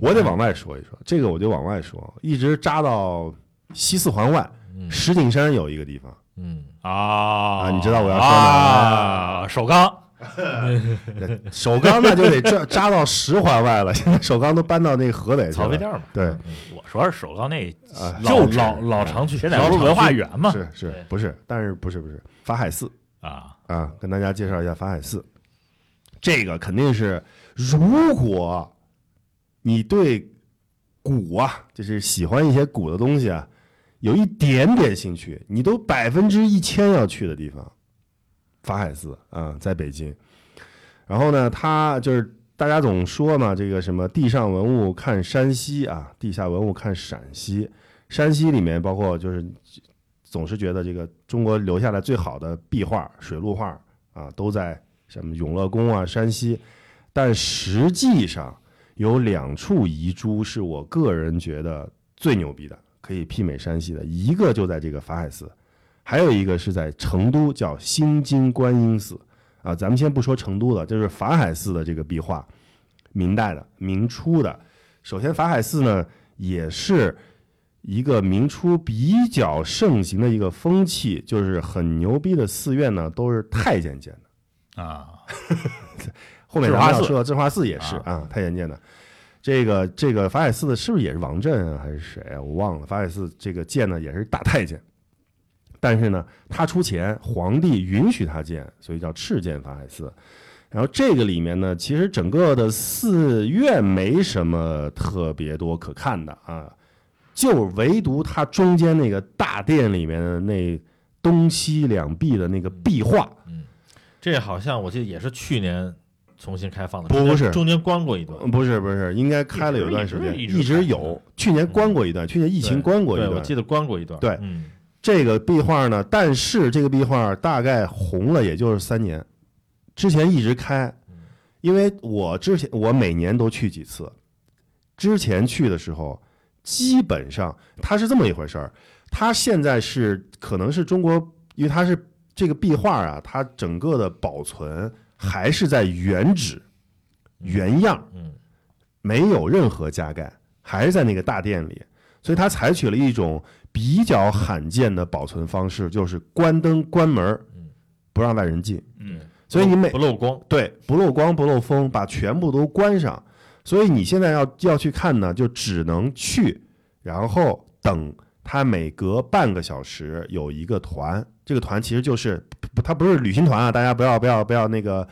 我得往外说一说，这个我就往外说，一直扎到西四环外，嗯石景山有一个地方，嗯啊你知道我要说哪啊，首钢 首钢那就得扎扎到十环外了，现在首钢都搬到那个河北去了。曹妃甸嘛，对嗯，我说是首钢那啊，老旧老老常去，现在不是文化园嘛？是是对不是？但是不是不是法海寺啊，啊？跟大家介绍一下法海寺，这个肯定是，如果你对古啊，就是喜欢一些古的东西啊，有一点点兴趣，你都百分之一千要去的地方，法海寺啊，在北京。然后呢，他就是大家总说嘛，这个什么地上文物看山西啊，地下文物看陕西。山西里面包括就是总是觉得这个中国留下来最好的壁画、水陆画啊，都在什么永乐宫啊、山西。但实际上有两处遗珠是我个人觉得最牛逼的，可以媲美山西的。一个就在这个法海寺，还有一个是在成都，叫新津观音寺。啊，咱们先不说成都的，就是法海寺的这个壁画，明代的、明初的。首先，法海寺呢也是一个明初比较盛行的一个风气，就是很牛逼的寺院呢都是太监建的。啊，后面咱们要智化寺智化寺也是啊啊，太监建的。这个这个法海寺的是不是也是王振啊，还是谁啊？我忘了。法海寺这个建呢也是大太监，但是呢他出钱，皇帝允许他建，所以叫敕建法海寺。然后这个里面呢，其实整个的寺院没什么特别多可看的啊，就唯独它中间那个大殿里面的那东西两壁的那个壁画，嗯，这好像我记得也是去年重新开放的，不是。中间关过一段，嗯不是不是，应该开了有段时间，一直有。去年关过一段，去年疫情关过一段，我。记得关过一段，对嗯。这个壁画呢，但是这个壁画大概红了也就是三年，之前一直开，因为我之前我每年都去几次，之前去的时候，基本上它是这么一回事儿，它现在是可能是中国，因为它是这个壁画啊，它整个的保存还是在原址原样，嗯。没有任何加盖，还是在那个大殿里，所以他采取了一种比较罕见的保存方式，就是关灯关门嗯，不让外人进。嗯，所以你每不漏光，对，不漏光不漏风，把全部都关上。所以你现在要要去看呢，就只能去，然后等他每隔半个小时有一个团，这个团其实就是不，它不是旅行团啊，大家不要不要不要那个，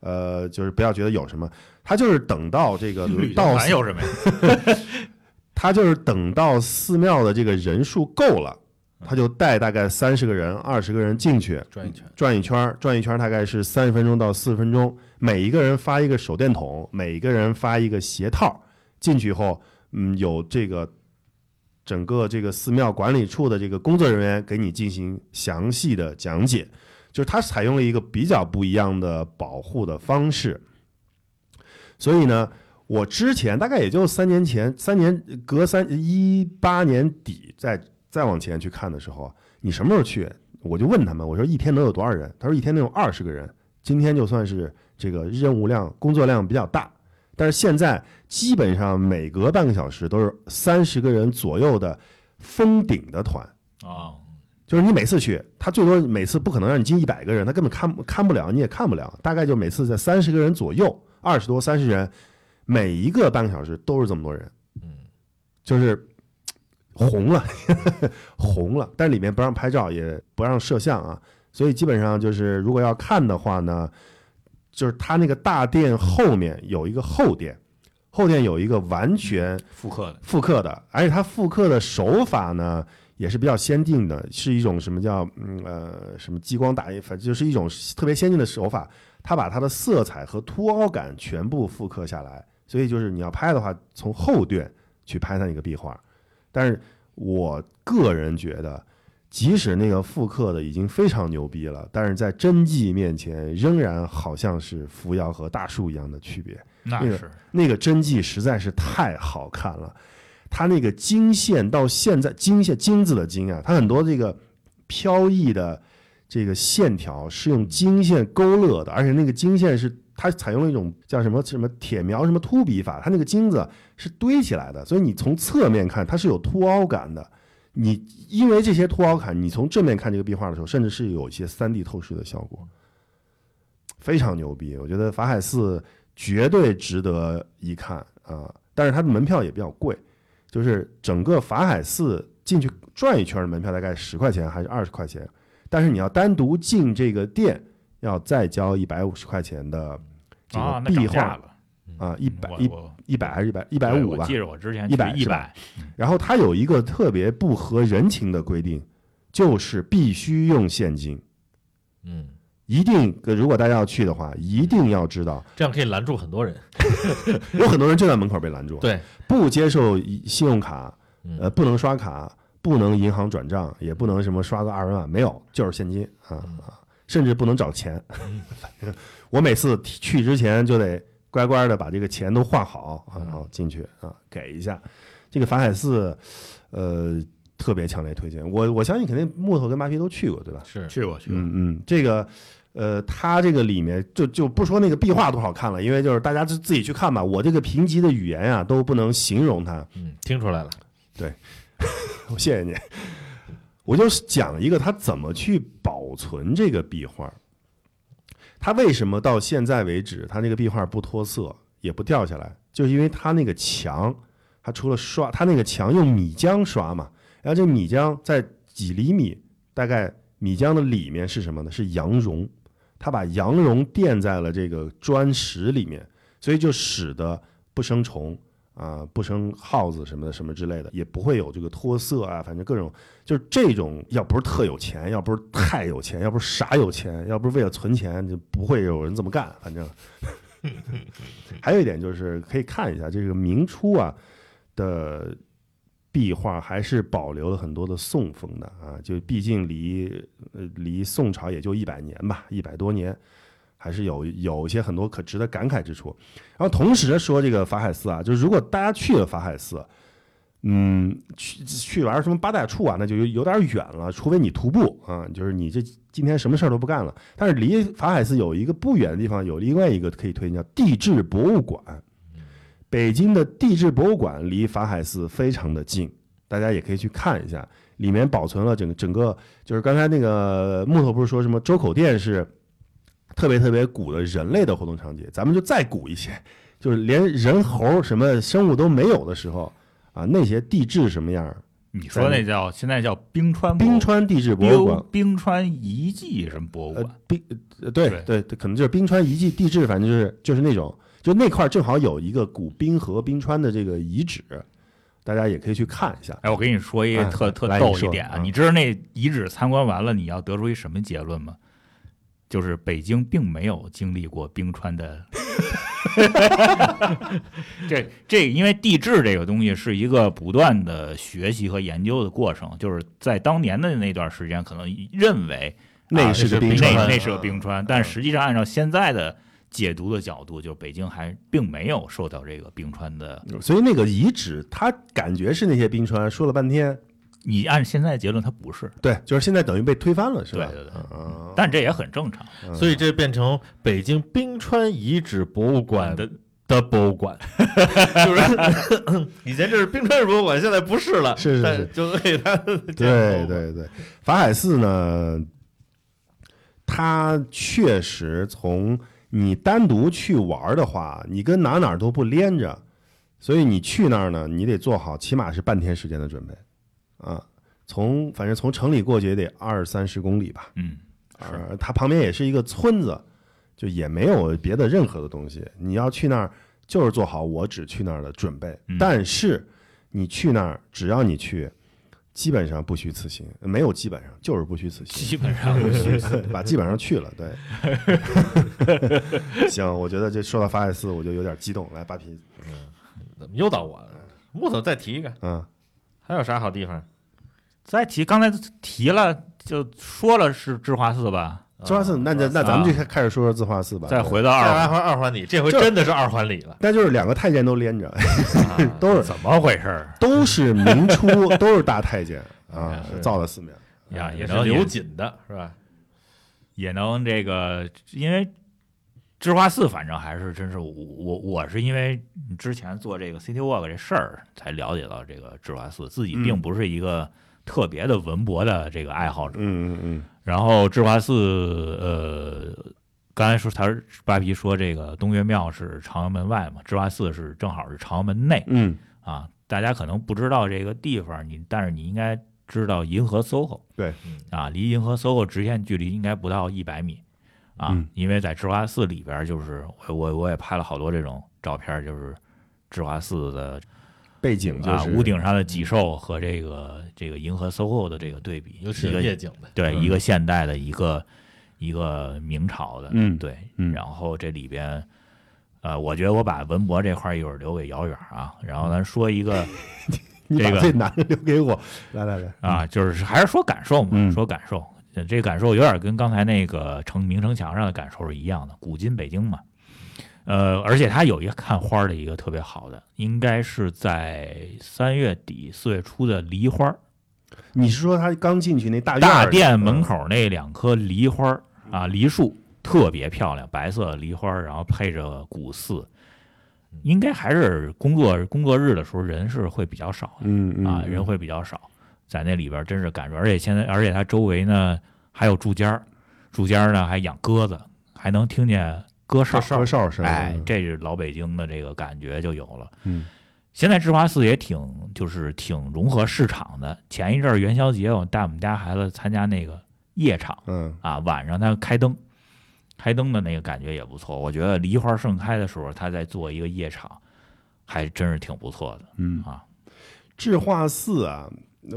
呃，就是不要觉得有什么，他就是等到这个旅行到团有什么呀？他就是等到寺庙的这个人数够了，他就带大概三十个人、二十个人进去转一圈，转一圈，转一圈大概是三十分钟到四十分钟，每一个人发一个手电筒，每一个人发一个鞋套。进去以后，嗯，有这个整个这个寺庙管理处的这个工作人员给你进行详细的讲解，就是他采用了一个比较不一样的保护的方式。所以呢，我之前大概也就三年前，三年隔三一八年底再再往前去看的时候，你什么时候去？我就问他们，我说一天能有多少人？他说一天能有二十个人。今天就算是这个任务量、工作量比较大，但是现在基本上每隔半个小时都是三十个人左右的封顶的团。啊，就是你每次去，他最多每次不可能让你进一百个人，他根本看看不了，你也看不了。大概就每次在三十个人左右，二十多三十人，每一个半个小时都是这么多人，嗯，就是红了，红了。但是里面不让拍照，也不让摄像啊，所以基本上就是如果要看的话呢，就是他那个大殿后面有一个后殿，后殿有一个完全复刻的，复刻的，而且它复刻的手法呢也是比较先进的，是一种什么叫嗯呃什么激光打印，反正就是一种特别先进的手法。它把它的色彩和凸凹感全部复刻下来，所以就是你要拍的话，从后殿去拍它那个壁画。但是我个人觉得，即使那个复刻的已经非常牛逼了，但是在真迹面前，仍然好像是扶摇和大树一样的区别。那个那是那个真迹实在是太好看了，它那个金线到现在金线金子的金啊，它很多这个飘逸的这个线条是用金线勾勒的，而且那个金线是它采用了一种叫什么什么铁描什么凸笔法，它那个金子是堆起来的，所以你从侧面看它是有凸凹感的。你因为这些凸凹感，你从正面看这个壁画的时候，甚至是有一些三 D 透视的效果，非常牛逼。我觉得法海寺绝对值得一看啊！但是它的门票也比较贵，就是整个法海寺进去转一圈的门票大概十块钱还是二十块钱，但是你要单独进这个店，要再交一百五十块钱的这啊，个壁画了，啊，一百一一百还是一百一百五吧对我记。着我之前100是吧一百，然后它有一个特别不合人情的规定，就是必须用现金。嗯，一定，如果大家要去的话，一定要知道，这样可以拦住很多人。有很多人就在门口被拦住，对，不接受信用卡，嗯呃，不能刷卡，不能银行转账，也不能什么刷个二维码，没有，就是现金啊啊，甚至不能找钱。反 正我每次去之前就得乖乖的把这个钱都换好，然后进去啊，给一下。这个法海寺，呃，特别强烈推荐。我我相信肯定木头跟麻皮都去过，对吧？是去过去过，嗯嗯，这个。呃，它这个里面就就不说那个壁画多好看了，因为就是大家自自己去看吧。我这个贫瘠的语言啊、都不能形容它。嗯，听出来了。对 我谢谢你。我就讲一个他怎么去保存这个壁画，他为什么到现在为止，他那个壁画不脱色也不掉下来，就是因为他那个墙，他除了刷，他那个墙用米浆刷嘛，然后这米浆在几厘米，大概米浆的里面是什么呢？是羊绒，他把羊绒垫在了这个砖石里面，所以就使得不生虫。啊，不生耗子什么的，什么之类的，也不会有这个脱色啊，反正各种就是这种，要不是特有钱，要不是太有钱，要不是傻有钱，要不是为了存钱，就不会有人这么干。反正，还有一点就是可以看一下这个明初啊的壁画，还是保留了很多的宋风的啊，就毕竟离呃离宋朝也就一百年吧，一百多年。还是有有一些很多可值得感慨之处，然后同时说这个法海寺啊，就是如果大家去了法海寺，嗯，去去玩什么八大处啊，那就有点远了，除非你徒步啊，就是你这今天什么事儿都不干了。但是离法海寺有一个不远的地方，有另外一个可以推荐，叫地质博物馆，北京的地质博物馆离法海寺非常的近，大家也可以去看一下，里面保存了整个整个，就是刚才那个木头不是说什么周口店是特别特别古的人类的活动场景，咱们就再古一些，就是连人猴什么生物都没有的时候啊，那些地质什么样？你说那叫现在叫冰川冰川地质博物馆冰，川遗迹什么博物呃馆？，冰，呃对对，可能就是冰川遗迹地质，反正就是就是那种，就那块儿正好有一个古冰河冰川的这个遗址，大家也可以去看一下。哎，我跟你说一个哎特特逗一点啊，啊你知道那遗址参观完了，你要得出一什么结论吗？就是北京并没有经历过冰川的，这这因为地质这个东西是一个不断的学习和研究的过程，就是在当年的那段时间，可能认为那啊是个冰川那那是个冰川，但实际上按照现在的解读的角度，就是北京还并没有受到这个冰川的。所以那个遗址，它感觉是那些冰川，说了半天，你按现在的结论，它不是，对，就是现在等于被推翻了，是吧？对对对。嗯，但这也很正常。嗯。所以这变成北京冰川遗址博物馆的的博物馆，就是 以前这是冰川博物馆，现在不是了，是是是。但就为它对对对，法海寺呢，它确实从你单独去玩的话，你跟哪哪儿都不连着，所以你去那儿呢，你得做好起码是半天时间的准备啊。从反正从城里过去也得二三十公里吧，嗯，呃，它旁边也是一个村子，就也没有别的任何的东西。你要去那儿，就是做好我只去那儿的准备。嗯但是你去那儿，只要你去，基本上不虚此行，没有基本上就是不虚此行。基本上不虚此。把基本上去了，对。行，我觉得这说到法海寺，我就有点激动。来，扒皮，怎么又到我了？木头再提一个，嗯，还有啥好地方？再提，刚才提了，就说了是智化寺吧，智化寺，那那那咱们就开开始说说智化寺吧。再回到二，环二环里，这回真的是二环里了，但就是两个太监都连着，啊 都是怎么回事儿都是明初，都是大太监 啊造的寺庙。呀？也是刘瑾的是吧？也能这个，因为智化寺，反正还是真是我我我是因为之前做这个 City Walk 这事儿才了解到这个智化寺，自己并嗯不是一个特别的文博的这个爱好者。嗯嗯嗯，然后智华寺，呃，刚才说他是扒皮说这个东岳庙是朝阳门外嘛，智华寺是正好是朝阳门内。嗯。啊。大家可能不知道这个地方，你但是你应该知道银河 SOHO 对。嗯啊，离银河 SOHO 直线距离应该不到一百米。啊，嗯。因为在智华寺里边，就是我我我也拍了好多这种照片，就是智华寺的背景就啊屋顶上的脊兽和这个这个银河 SOHO 的这个对比，尤其是一个夜景的，对，嗯。一个现代的，一个一个明朝的，嗯对，嗯。然后这里边，呃，我觉得我把文博这块一会儿留给姚远啊，然后咱说一个 你把这个最难的留给我，来来来，啊，就是还是说感受嘛，嗯。说感受，呃这感受有点跟刚才那个城明城墙上的感受是一样的，古今北京嘛。呃，而且它有一个看花儿的一个特别好的，应该是在三月底四月初的梨花儿，你是说它刚进去那大院大殿门嗯口那两棵梨花儿啊，梨树特别漂亮，白色梨花儿，然后配着古寺，应该还是工作工作日的时候人是会比较少的嗯嗯啊，嗯人。会比较少，在那里边儿真是感受，而且现在而且它周围呢还有住家儿，住家儿呢还养鸽子，还能听见歌哨，歌哨是，哎，这是老北京的这个感觉就有了。嗯现在智化寺也挺就是挺融合市场的。前一阵儿元宵节，我带我们家孩子参加那个夜场嗯啊，晚上他开灯，开灯的那个感觉也不错。我觉得梨花盛开的时候，他在做一个夜场，还真是挺不错的嗯，啊。智化寺啊，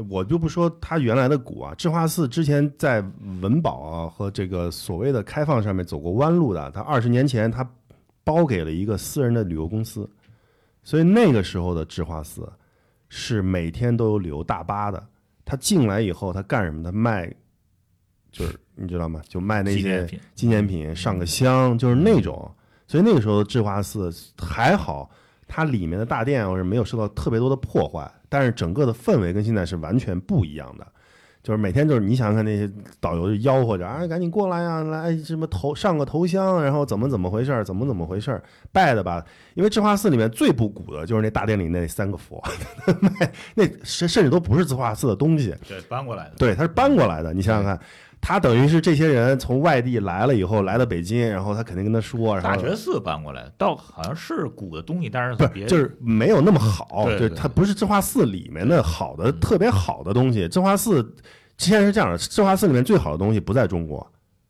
我就不说它原来的古啊，智化寺之前在文保啊和这个所谓的开放上面走过弯路的，它二十年前它包给了一个私人的旅游公司，所以那个时候的智化寺是每天都有旅游大巴的。他进来以后，他干什么？他卖，就是你知道吗？就卖那些纪念品，纪念品，上个香，就是那种。所以那个时候的智化寺还好，它里面的大殿我是没有受到特别多的破坏，但是整个的氛围跟现在是完全不一样的。就是每天就是你想想看那些导游就吆喝着啊，赶紧过来呀、来什么头上个头香，然后怎么怎么回事儿，怎么怎么回事儿，拜的吧。因为智化寺里面最不古的就是那大殿里那三个佛，那那甚甚至都不是智化寺的东西，对，搬过来的。对，它是搬过来的。你想想看，他等于是这些人从外地来了以后，来到北京，然后他肯定跟他说，然后大觉寺搬过来的，倒好像是古的东西，但是不别是就是没有那么好，对它不是智化寺里面的好的特别好的东西。智化寺现在是这样的，智化寺里面最好的东西不在中国，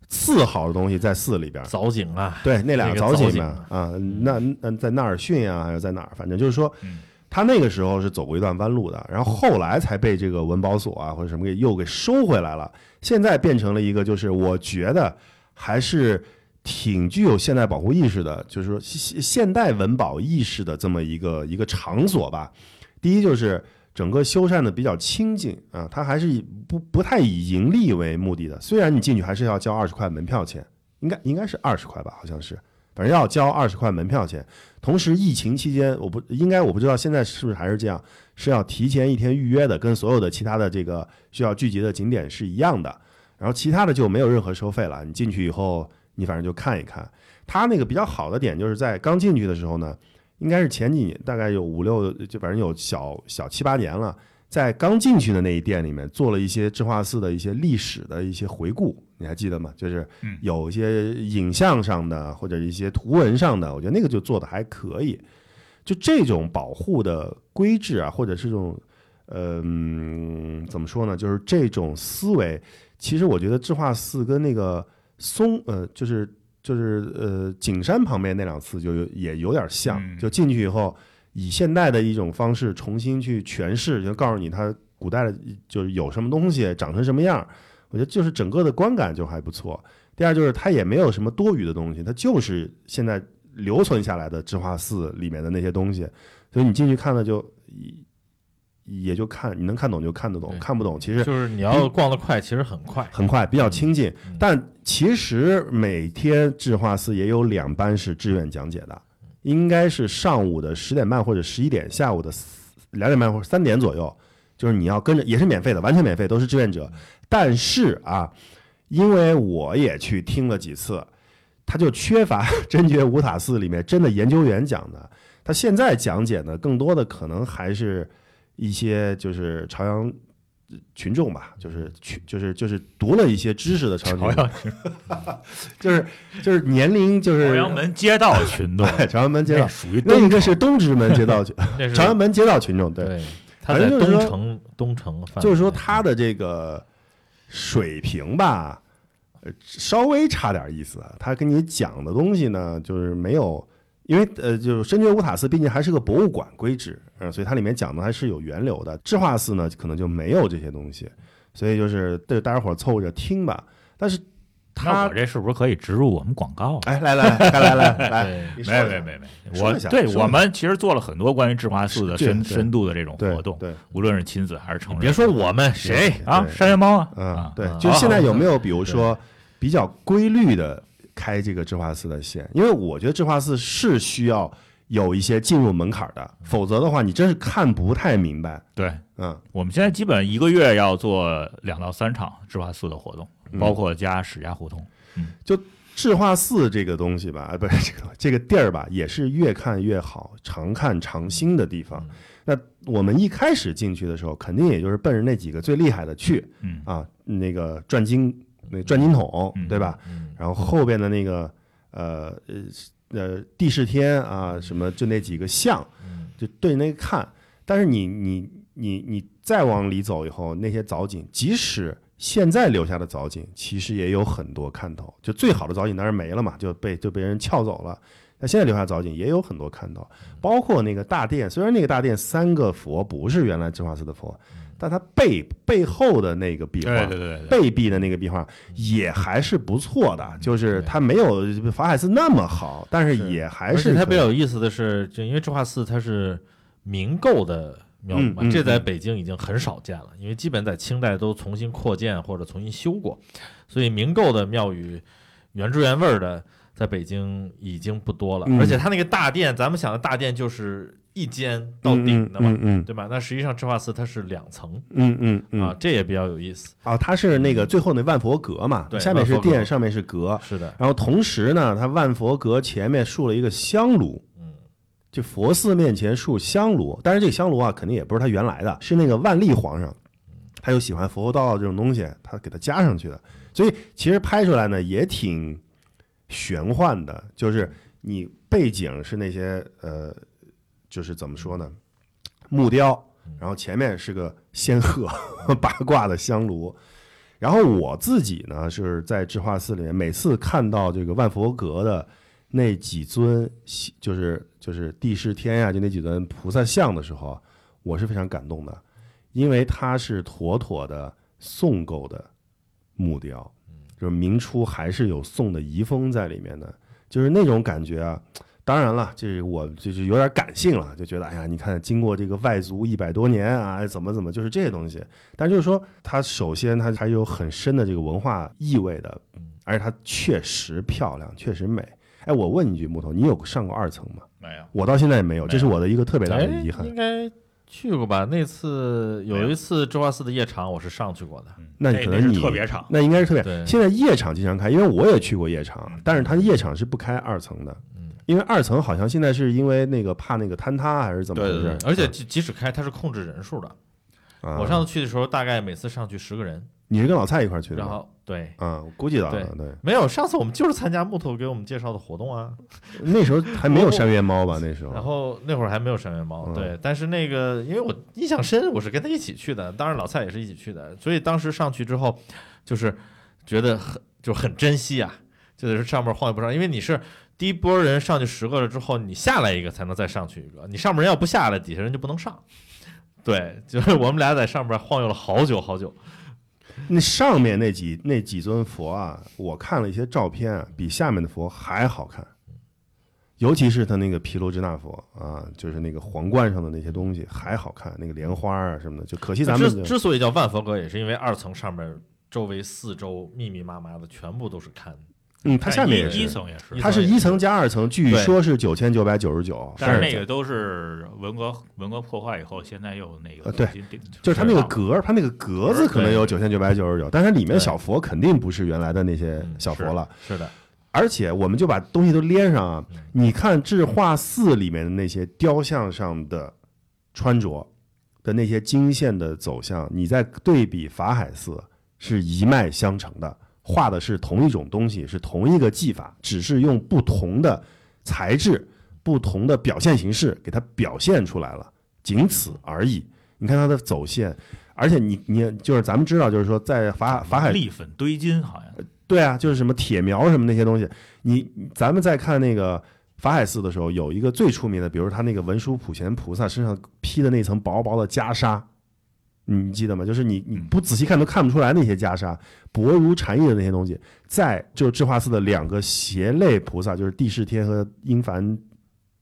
寺好的东西在寺里边。藻井啊，对，那两那个早景藻井嘛啊，那那在纳尔逊啊，还是在哪儿？反正就是说嗯，他那个时候是走过一段弯路的，然后后来才被这个文保所啊或者什么给又给收回来了。现在变成了一个，就是我觉得还是挺具有现代保护意识的，就是说现现代文保意识的这么一个一个场所吧。第一就是整个修缮的比较清静啊，它还是以不不太以盈利为目的的。虽然你进去还是要交二十块门票钱，应该应该是二十块吧，好像是，反正要交二十块门票钱。同时，疫情期间，我不应该我不知道现在是不是还是这样，是要提前一天预约的，跟所有的其他的这个需要聚集的景点是一样的。然后其他的就没有任何收费了，你进去以后，你反正就看一看。它那个比较好的点就是在刚进去的时候呢，应该是前几年，大概有五六，就反正有小小七八年了，在刚进去的那一店里面做了一些智化寺的一些历史的一些回顾，你还记得吗？就是嗯有一些影像上的或者一些图文上的，我觉得那个就做的还可以。就这种保护的规制啊，或者是这种，呃，嗯怎么说呢？就是这种思维，其实我觉得智化寺跟那个松，呃，就是就是呃景山旁边那两次就有也有点像，嗯就进去以后，以现代的一种方式重新去诠释，就告诉你它古代的就是有什么东西，长成什么样。我觉得就是整个的观感就还不错。第二就是它也没有什么多余的东西，它就是现在留存下来的智化寺里面的那些东西，所以你进去看了就也也就看，你能看懂就看得懂，看不懂其实就是你要逛得快，其实很快。很快，比较亲近。嗯但其实每天智化寺也有两班是志愿讲解的，应该是上午的十点半或者十一点，下午的两点半或者三点左右，就是你要跟着，也是免费的，完全免费，都是志愿者。但是啊，因为我也去听了几次，他就缺乏 真觉五塔寺里面真的研究员讲的。他现在讲解呢，更多的可能还是一些就是朝阳群众吧，就是群就是就是读了一些知识的朝阳群众，就是就是年龄就是朝阳门街道群众，对 朝阳门街道那，属于另一个是东直门街道群，朝阳门街道群众，对，对，他在东城东城就是说他的这个水平吧，呃稍微差点意思。他跟你讲的东西呢，就是没有，因为呃，就是深觉五塔寺毕竟还是个博物馆规制，嗯、所以它里面讲的还是有源流的。智化寺呢，可能就没有这些东西，所以就是对大家伙儿凑着听吧。但是那他我，这是不是可以植入我们广告啊？哎，来来来来来来，没没没没，说一下我对我们其实做了很多关于智化寺的深深度的这种活动，对，无论是亲子还是成人。别说我们谁啊，对山羊猫啊，嗯啊，对，啊就现在有没有比如说比较规律的开这个智化寺的线？因为我觉得智化寺是需要有一些进入门槛的，否则的话你真是看不太明白。对，嗯，我们现在基本一个月要做两到三场智化寺的活动，嗯包括加史家胡同。就智化寺这个东西吧，啊，不是这个这个地儿吧，也是越看越好，常看常新的地方。那我们一开始进去的时候，肯定也就是奔着那几个最厉害的去嗯啊，那个转经那转经筒，嗯对吧？嗯然后后边的那个呃呃呃地势天啊，什么就那几个像，嗯就对那个看。但是你你你你再往里走以后，那些藻井，即使现在留下的藻井，其实也有很多看头。就最好的藻井当然没了嘛，就被就被人撬走了。那现在留下藻井也有很多看头，包括那个大殿，虽然那个大殿三个佛不是原来智化寺的佛，但它背背后的那个壁画，对对对对，背壁的那个壁画也还是不错的，就是它没有法海寺那么好，但是是。也还是可以且它比较有意思的是，就因为智化寺它是明构的庙宇嘛，这在嗯。北京已经很少见了，因为基本在清代都重新扩建或者重新修过，所以明构的庙宇原汁原味的在北京已经不多了。嗯。而且它那个大殿，咱们想的大殿就是一间到顶的嘛，嗯嗯对吧？那实际上智化寺它是两层、嗯嗯嗯。啊，这也比较有意思。啊，它是那个最后那万佛阁嘛，对下面是殿，上面是阁，是的，然后同时呢，它万佛阁前面竖了一个香炉，嗯，就佛寺面前竖香炉，但是这个香炉啊，肯定也不是他原来的，是那个万历皇上，他又喜欢佛佛道道这种东西，他给他加上去的。所以其实拍出来呢也挺玄幻的，就是你背景是那些呃，就是怎么说呢，木雕，然后前面是个仙鹤 八卦的香炉。然后我自己呢是在智化寺里面，每次看到这个万佛阁的那几尊，就是就是地势天呀、就那几尊菩萨像的时候，我是非常感动的，因为它是妥妥的宋构的木雕，就是明初还是有宋的遗风在里面的，就是那种感觉啊。当然了，这是我就是有点感性了，就觉得哎呀，你看经过这个外族一百多年啊，怎么怎么，就是这些东西。但就是说，它首先它还有很深的这个文化意味的，而且它确实漂亮，确实美。哎，我问你一句，木头，你有上过二层吗？没有，我到现在也没有，这是我的一个特别大哎的遗憾。应该去过吧？那次有有一次周华寺的夜场，我是上去过的。嗯那可能你特别场，那应该是特别。现在夜场经常开，因为我也去过夜场嗯，但是它夜场是不开二层的，嗯，因为二层好像现在是因为那个怕那个坍塌还是怎么回事？而且即即使开，它是控制人数的。啊我上次去的时候，大概每次上去十个人，你是跟老蔡一块儿去的然？后对，啊，我估计到了，对，没有上次我们就是参加木头给我们介绍的活动啊。那时候还没有山原猫吧？那时候，然后那会儿还没有山原猫，嗯对，但是那个因为我印象深，我是跟他一起去的，当然老蔡也是一起去的，所以当时上去之后，就是觉得很就很珍惜啊，就是上面晃悠不上，因为你是第一波人上去十个了之后，你下来一个才能再上去一个，你上面人要不下来，底下人就不能上。对，就是我们俩在上边晃悠了好久好久，那上面那几那几尊佛啊，我看了一些照片啊，比下面的佛还好看。尤其是他那个毗卢遮那佛啊，就是那个皇冠上的那些东西还好看，那个莲花啊什么的，就可惜咱们之之所以叫万佛阁，也是因为二层上面周围四周密密麻麻的全部都是龛，嗯，它下面也是一是，层也是，它是一层加二层，据说是九千九百九十九，但是那个都是文革文革破坏以后，现在又那个呃对就是它那个格儿，它那个格子可能有九千九百九十九，但是里面小佛肯定不是原来的那些嗯小佛了。是的，而且我们就把东西都连上啊嗯，你看智化寺里面的那些雕像上的穿着的那些经线的走向，你再对比法海寺，是一脉相承的，画的是同一种东西，是同一个技法，只是用不同的材质、不同的表现形式给它表现出来了，仅此而已。你看它的走线，而且你你就是咱们知道，就是说在法法海立粉堆金，好像对啊，就是什么铁苗什么那些东西。你咱们在看那个法海寺的时候，有一个最出名的，比如他那个文殊普贤菩萨身上披的那层薄薄的袈裟，你记得吗？就是你你不仔细看都看不出来那些袈裟，薄如蝉翼的那些东西，在就是智化寺的两个胁类菩萨，就是地势天和阴凡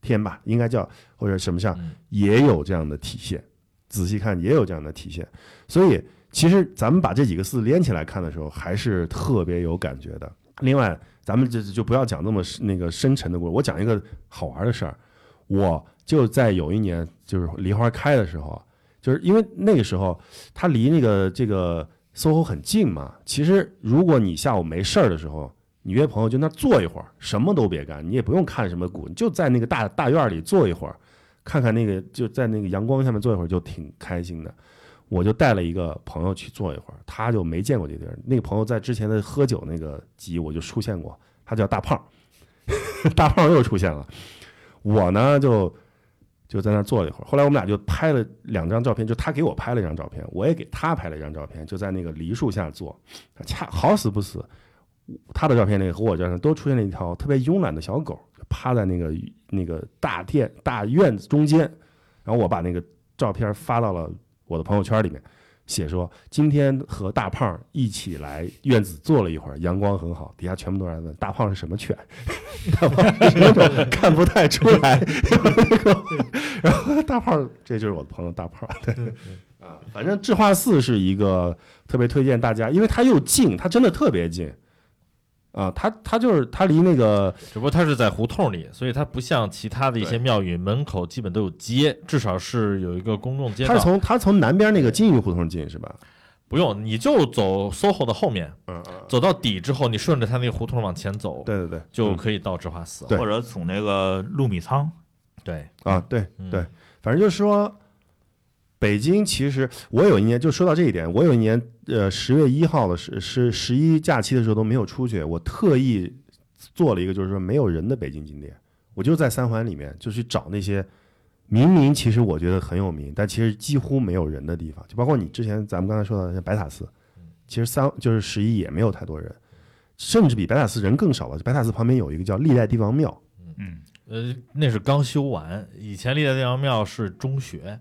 天吧，应该叫或者什么像，嗯也有这样的体现。仔细看也有这样的体现，所以其实咱们把这几个寺连起来看的时候，还是特别有感觉的。另外，咱们就就不要讲那么那个深沉的故事，我讲一个好玩的事儿。我就在有一年，就是梨花开的时候，就是因为那个时候他离那个这个 SOHO 很近嘛。其实如果你下午没事儿的时候，你约朋友就那坐一会儿，什么都别干，你也不用看什么股，你就在那个大大院里坐一会儿，看看那个就在那个阳光下面坐一会儿，就挺开心的。我就带了一个朋友去坐一会儿，他就没见过这地儿。那个朋友在之前的喝酒那个集我就出现过，他叫大胖，大胖又出现了。我呢就就在那坐了一会儿，后来我们俩就拍了两张照片，就他给我拍了一张照片，我也给他拍了一张照片，就在那个梨树下坐，恰好死不死，他的照片里和我照片都出现了一条特别慵懒的小狗，趴在那个那个大殿大院子中间，然后我把那个照片发到了我的朋友圈里面，写说今天和大胖一起来院子坐了一会儿，阳光很好，底下全部都在问大胖是什么犬，大胖是什么种看不太出来，然后大胖这就是我的朋友大胖，对。啊，反正智化寺是一个特别推荐大家，因为它又近，它真的特别近。啊，它它就是它离那个只不过它是在胡同里，所以它不像其他的一些庙宇门口基本都有街，至少是有一个公众街道它是。从它从南边那个金鱼胡同进是吧？不用，你就走 SOHO 的后面，嗯嗯，走到底之后，你顺着它那个胡同往前走，对对对，嗯就可以到智化寺。或者从那个陆米仓，对，啊，对嗯对，反正就是说，北京其实我有一年就说到这一点，我有一年呃十月一号的是是十一假期的时候都没有出去，我特意做了一个就是说没有人的北京景点，我就在三环里面就去找那些明明其实我觉得很有名，但其实几乎没有人的地方，就包括你之前咱们刚才说到的像白塔寺，其实三就是十一也没有太多人，甚至比白塔寺人更少了。白塔寺旁边有一个叫历代帝王庙。嗯，呃，那是刚修完，以前历代帝王庙是中学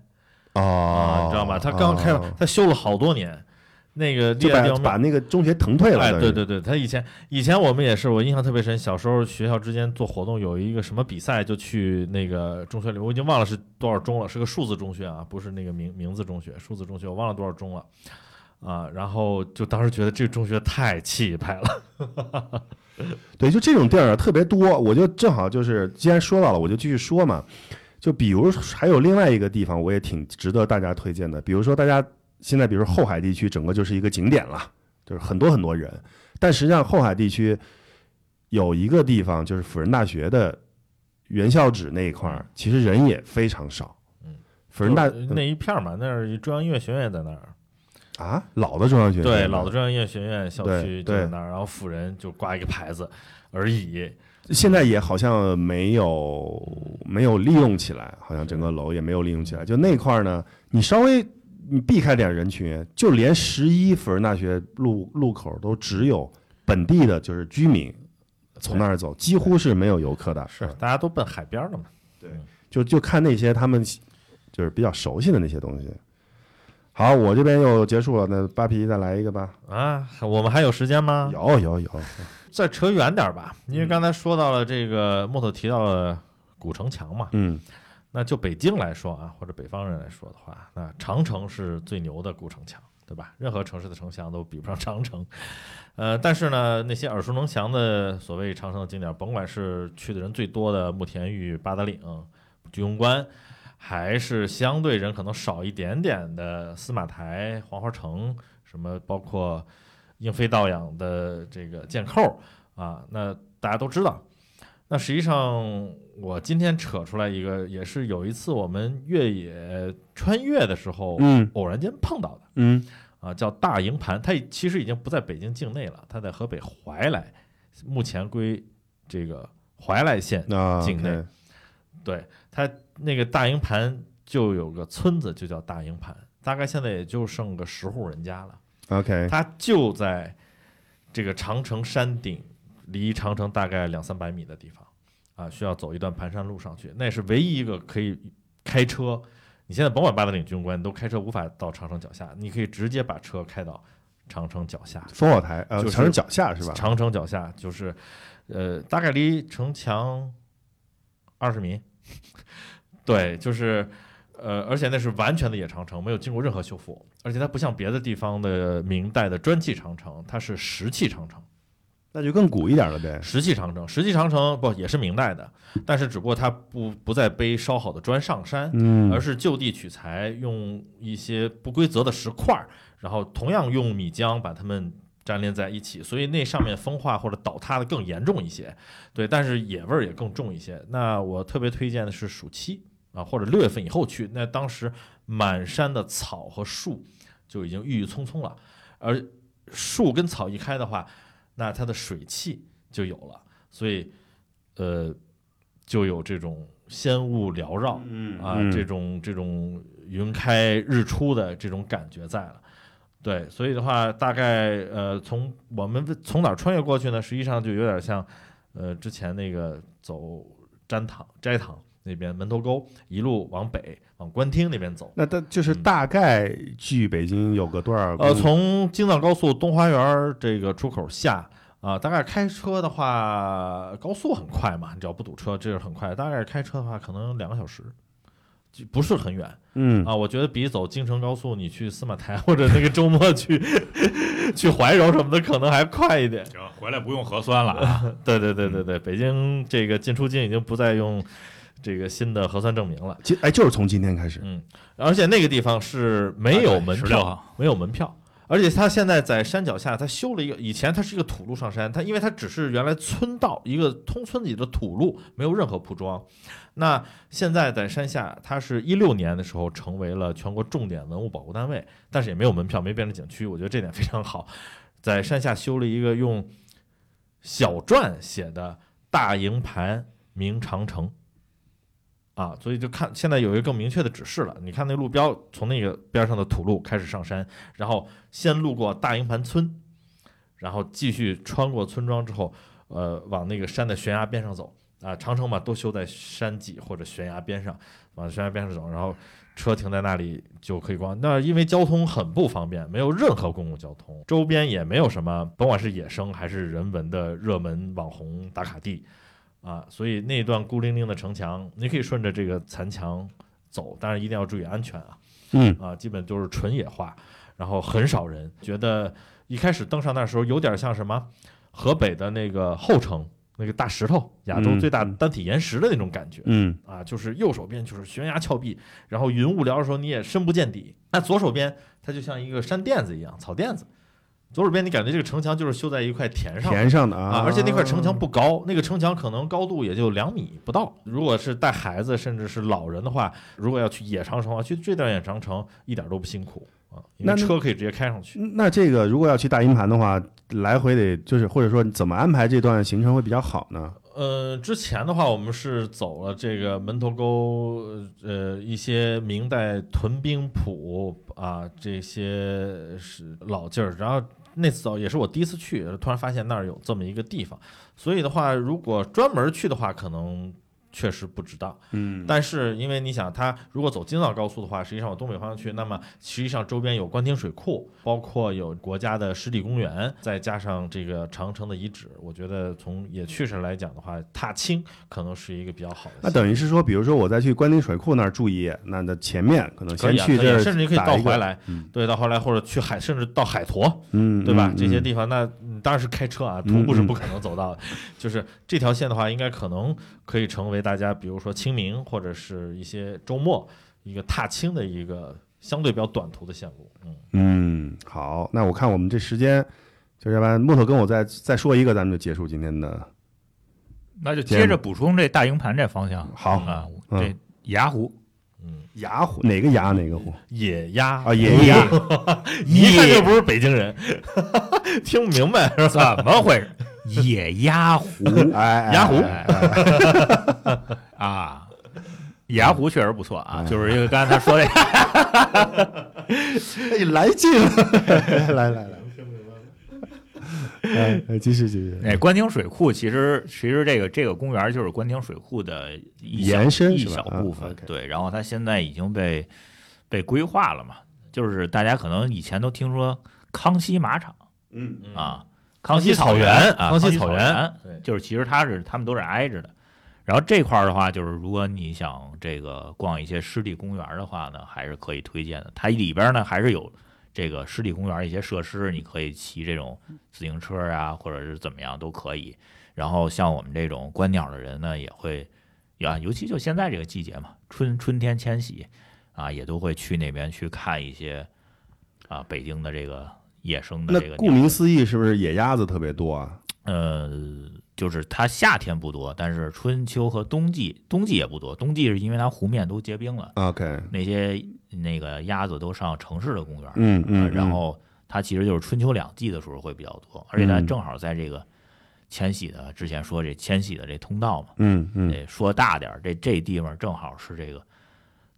啊，哦你知道吧？他刚开了，它修了好多年。那个历就把把那个中学腾退了。哎，对对对，他以前以前我们也是，我印象特别深。小时候学校之间做活动，有一个什么比赛，就去那个中学里，我已经忘了是多少中了，是个数字中学啊，不是那个名名字中学，数字中学，我忘了多少中了啊。然后就当时觉得这个中学太气派了，对，就这种地儿啊特别多，我就正好就是既然说到了，我就继续说嘛。就比如还有另外一个地方，我也挺值得大家推荐的。比如说大家现在，比如说后海地区，整个就是一个景点了，就是很多很多人。但实际上后海地区有一个地方，就是辅仁大学的原校址那一块儿，其实人也非常少。嗯，辅仁大就那一片儿嘛，那儿中央音乐学院在那儿，啊，老的中央学院对，老的中央音乐学院校区就在那儿，然后辅仁就挂一个牌子而已。现在也好像没有没有利用起来，好像整个楼也没有利用起来。就那块儿呢，你稍微你避开点人群，就连十一辅仁大学路路口都只有本地的，就是居民从那儿走，几乎是没有游客的。是，大家都奔海边儿了嘛。对就就看那些他们就是比较熟悉的那些东西。好，我这边又结束了，那扒皮再来一个吧。啊，我们还有时间吗？有有有，再扯远点儿吧，因为嗯刚才说到了这个木头提到了古城墙嘛，嗯那就北京来说啊，或者北方人来说的话，那长城是最牛的古城墙，对吧？任何城市的城墙都比不上长城。呃，但是呢，那些耳熟能详的所谓长城的景点，甭管是去的人最多的慕田峪、八达岭、居庸关，还是相对人可能少一点点的司马台、黄花城，什么包括英飞道养的这个箭扣啊，那大家都知道。那实际上，我今天扯出来一个，也是有一次我们越野穿越的时候，嗯偶然间碰到的嗯啊，叫大营盘。它其实已经不在北京境内了，它在河北怀来，目前归这个怀来县。啊，境内对它那个大营盘就有个村子，就叫大营盘，大概现在也就剩个十户人家了。OK，它就在这个长城山顶，离长城大概两三百米的地方啊，需要走一段盘山路上去。那是唯一一个可以开车，你现在甭管八达岭军官，你都开车无法到长城脚下，你可以直接把车开到长城脚下。烽火台呃，就是长城脚下是吧？长城脚下就是，呃，大概离城墙二十米。对，就是，呃，而且那是完全的野长城，没有经过任何修复，而且它不像别的地方的明代的砖砌长城，它是石砌长城。那就更古一点了呗。石砌长城，石砌长城不也是明代的，但是只不过它不不再背烧好的砖上山，嗯，而是就地取材，用一些不规则的石块儿，然后同样用米浆把它们粘连在一起，所以那上面风化或者倒塌的更严重一些。对，但是野味儿也更重一些。那我特别推荐的是暑期啊，或者六月份以后去，那当时满山的草和树就已经郁郁葱葱了，而树跟草一开的话，那它的水汽就有了，所以呃，就有这种仙雾缭绕。嗯啊，这种这种云开日出的这种感觉在了。对，所以的话，大概呃，从我们从哪儿穿越过去呢？实际上就有点像，呃，之前那个走斋堂斋堂那边门头沟，一路往北往官厅那边走。那它就是嗯大概距北京有个多少？呃，从京藏高速东花园儿这个出口下啊，大概开车的话，高速很快嘛，你只要不堵车，这是很快。大概开车的话，可能两个小时，就不是很远。嗯啊，我觉得比走京承高速你去司马台 或者那个周末去 去怀柔什么的可能还快一点。行，回来不用核酸了啊。对对对对对，北京这个进出京已经不再用这个新的核酸证明了。今哎，就是从今天开始，嗯，而且那个地方是没有门票，号，没有门票。而且它现在在山脚下，它修了一个，以前它是一个土路上山，它因为它只是原来村道一个通村里的土路，没有任何铺装。那现在在山下，它是一六年的时候成为了全国重点文物保护单位，但是也没有门票，没变成景区，我觉得这点非常好。在山下修了一个用小篆写的“大营盘明长城”。啊，所以就看现在有一个更明确的指示了。你看那路标，从那个边上的土路开始上山，然后先路过大营盘村，然后继续穿过村庄之后，呃，往那个山的悬崖边上走。啊，长城嘛，都修在山脊或者悬崖边上，往悬崖边上走，然后车停在那里就可以逛。那因为交通很不方便，没有任何公共交通，周边也没有什么，甭管是野生还是人文的热门网红打卡地。啊，所以那段孤零零的城墙，你可以顺着这个残墙走，但是一定要注意安全啊。嗯啊，基本都是纯野化，然后很少人。觉得一开始登上那时候有点像什么河北的那个后城那个大石头，亚洲嗯最大的单体岩石的那种感觉。嗯啊，就是右手边就是悬崖峭壁，然后云雾缭的时候你也深不见底。那左手边它就像一个山垫子一样，草垫子。左手边你感觉这个城墙就是修在一块田上，田上的啊，而且那块城墙不高，那个城墙可能高度也就两米不到。如果是带孩子甚至是老人的话，如果要去野长城的话，去这段野长城一点都不辛苦啊，因为那车可以直接开上去。那这个如果要去大营盘的话，来回得就是或者说怎么安排这段行程会比较好呢？呃，之前的话，我们是走了这个门头沟，呃，一些明代屯兵谱啊，这些是老劲儿。然后那次走也是我第一次去，突然发现那儿有这么一个地方，所以的话，如果专门去的话，可能确实不值当。嗯但是因为你想，它如果走京藏高速的话，实际上往东北方向去，那么实际上周边有官厅水库，包括有国家的湿地公园，再加上这个长城的遗址，我觉得从野趣上来讲的话，踏青可能是一个比较好的。那等于是说，比如说我再去官厅水库那儿住一夜，那那前面可能先去甚至你可以到怀，来，嗯对，到怀来或者去海，甚至到海坨，嗯，对吧？嗯这些地方，那嗯当然是开车啊，徒步是不可能走到的。就是这条线的话，应该可能可以成为大家，比如说清明或者是一些周末一个踏青的一个相对比较短途的线路。嗯，嗯，好，那我看我们这时间，就要不然木头跟我再再说一个，咱们就结束今天的。那就接着补充这大营盘这方向。好啊，嗯这雅虎嗯，崖湖哪个雅哪个虎野鸭。啊？野鸭，一看就不是北京人，听不明白是吧？怎么回事？野鸭湖。哎，哎崖湖。哎哎 啊，雅湖确实不错啊，哎就是因为刚才他说这个，哎，来劲了，来来来，哎，哎继续继续，哎，官厅水库其实其实这个这个公园就是官厅水库的一小延伸一小部分对，然后它现在已经被被规划了嘛，就是大家可能以前都听说康熙马场嗯嗯，啊，康熙熙草原啊，康熙熙草原对就是其实它是他们都是挨着的。然后这块儿的话，就是如果你想这个逛一些湿地公园的话呢，还是可以推荐的。它里边呢还是有这个湿地公园一些设施，你可以骑这种自行车啊，或者是怎么样都可以。然后像我们这种观鸟的人呢，也会啊，尤其就现在这个季节嘛，春春天迁徙啊，也都会去那边去看一些啊北京的这个野生的这个鸟顾名思义，是不是野鸭子特别多啊？呃，就是它夏天不多，但是春秋和冬季，冬季也不多。冬季是因为它湖面都结冰了，OK，那些那个鸭子都上城市的公园，嗯嗯，呃然后它其实就是春秋两季的时候会比较多，而且它嗯。正好在这个迁徙的之前说这迁徙的这通道嘛，嗯嗯。得说大点儿，这这地方正好是这个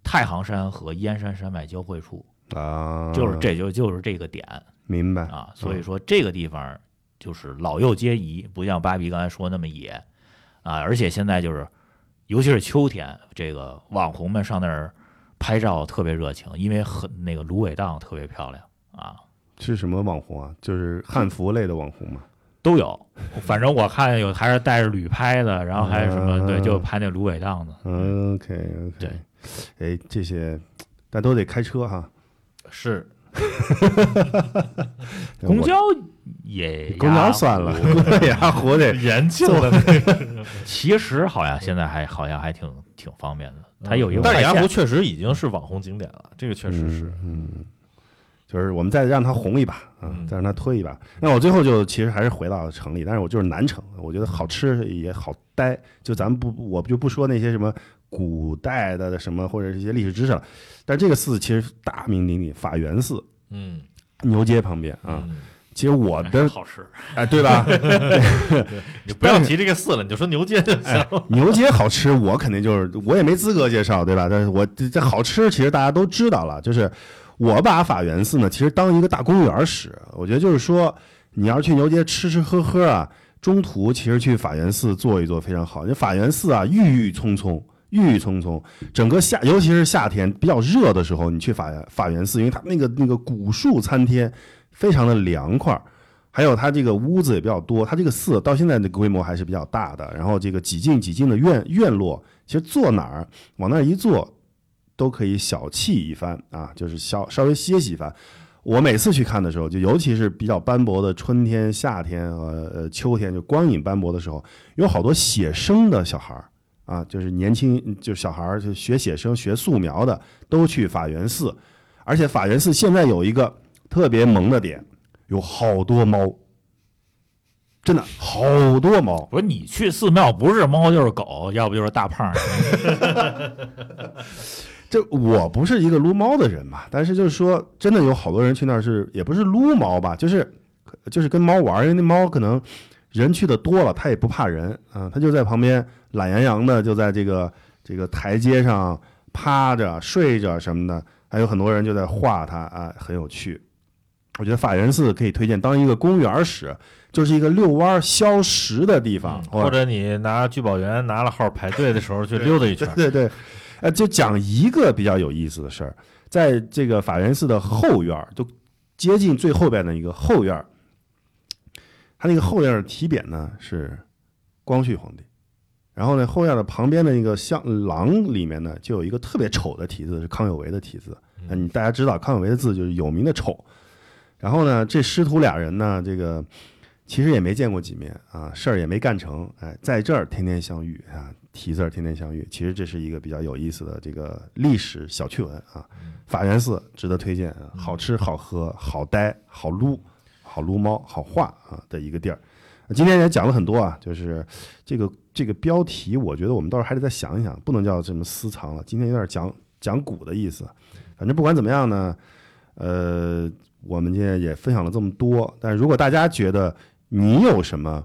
太行山和燕山山脉交汇处，啊，就是这就就是这个点，明白啊，所以说这个地方就是老幼皆宜，不像芭比刚才说那么野啊。而且现在就是，尤其是秋天，这个网红们上那儿拍照特别热情，因为很那个芦苇荡特别漂亮啊，是什么网红啊？就是汉服类的网红嘛。都有。反正我看有还是带着旅拍的，然后还有什么对，嗯就拍那芦苇荡的。OK OK，对，哎，这些但都得开车哈。是 公交也公交算了，对呀，活得延庆的那个，其实好像现在还好像还挺挺方便的，它有一个但是雅虎确实已经是网红景点了，这个确实是。嗯，就是我们再让它红一把啊，嗯再让它推一把。那我最后就其实还是回到城里，但是我就是南城，我觉得好吃也好待。就咱们不，我就不说那些什么古代的什么或者一些历史知识了，但这个寺其实大名鼎鼎，法源寺，嗯牛街旁边啊。嗯其实我的 好吃，哎，对吧？你不要提这个寺了，你就说牛街就行哎。牛街好吃，我肯定就是我也没资格介绍，对吧？但是我这这好吃，其实大家都知道了。就是我把法源寺呢，其实当一个大公园使。我觉得就是说，你要去牛街吃吃喝喝啊，中途其实去法源寺坐一坐非常好。因为法源寺啊，郁郁葱葱。郁郁葱葱，整个夏，尤其是夏天比较热的时候，你去法法源寺，因为它那个那个古树参天，非常的凉快。还有它这个屋子也比较多，它这个寺到现在的规模还是比较大的。然后这个几进几进的院院落，其实坐哪儿往那儿一坐，都可以小憩一番啊，就是稍稍微歇息一番。我每次去看的时候，就尤其是比较斑驳的春天、夏天和呃秋天，就光影斑驳的时候，有好多写生的小孩儿啊，就是年轻就是小孩儿，就学写生、学素描的，都去法源寺。而且法源寺现在有一个特别萌的点，有好多猫，真的好多猫。不是你去寺庙不是猫就是狗，要不就是大胖。这我不是一个撸猫的人嘛，但是就是说，真的有好多人去那儿是也不是撸猫吧，就是就是跟猫玩，因为那猫可能人去的多了，他也不怕人啊，他就在旁边懒洋洋的就在这个这个台阶上趴着睡着什么的，还有很多人就在画他啊，很有趣。我觉得法源寺可以推荐当一个公园使，就是一个遛弯儿消食的地方，嗯或者你拿聚宝源拿了号排队的时候去溜达一圈。对对，呃，就讲一个比较有意思的事儿，在这个法源寺的后院儿，就接近最后边的一个后院儿，它那个后院的题匾呢是光绪皇帝，然后呢后院的旁边的那个像廊里面呢就有一个特别丑的题字，是康有为的题字。那你大家知道康有为的字就是有名的丑，然后呢这师徒俩人呢这个。其实也没见过几面啊，事儿也没干成，哎，在这儿天天相遇啊，题字儿天天相遇。其实这是一个比较有意思的这个历史小趣闻啊。法源寺值得推荐，啊，好吃好喝好待好撸好撸猫好画啊的一个地儿。今天也讲了很多啊，就是这个这个标题，我觉得我们到时候还得再想一想，不能叫什么私藏了。今天有点讲讲古的意思。反正不管怎么样呢，呃，我们今天也分享了这么多，但如果大家觉得你有什么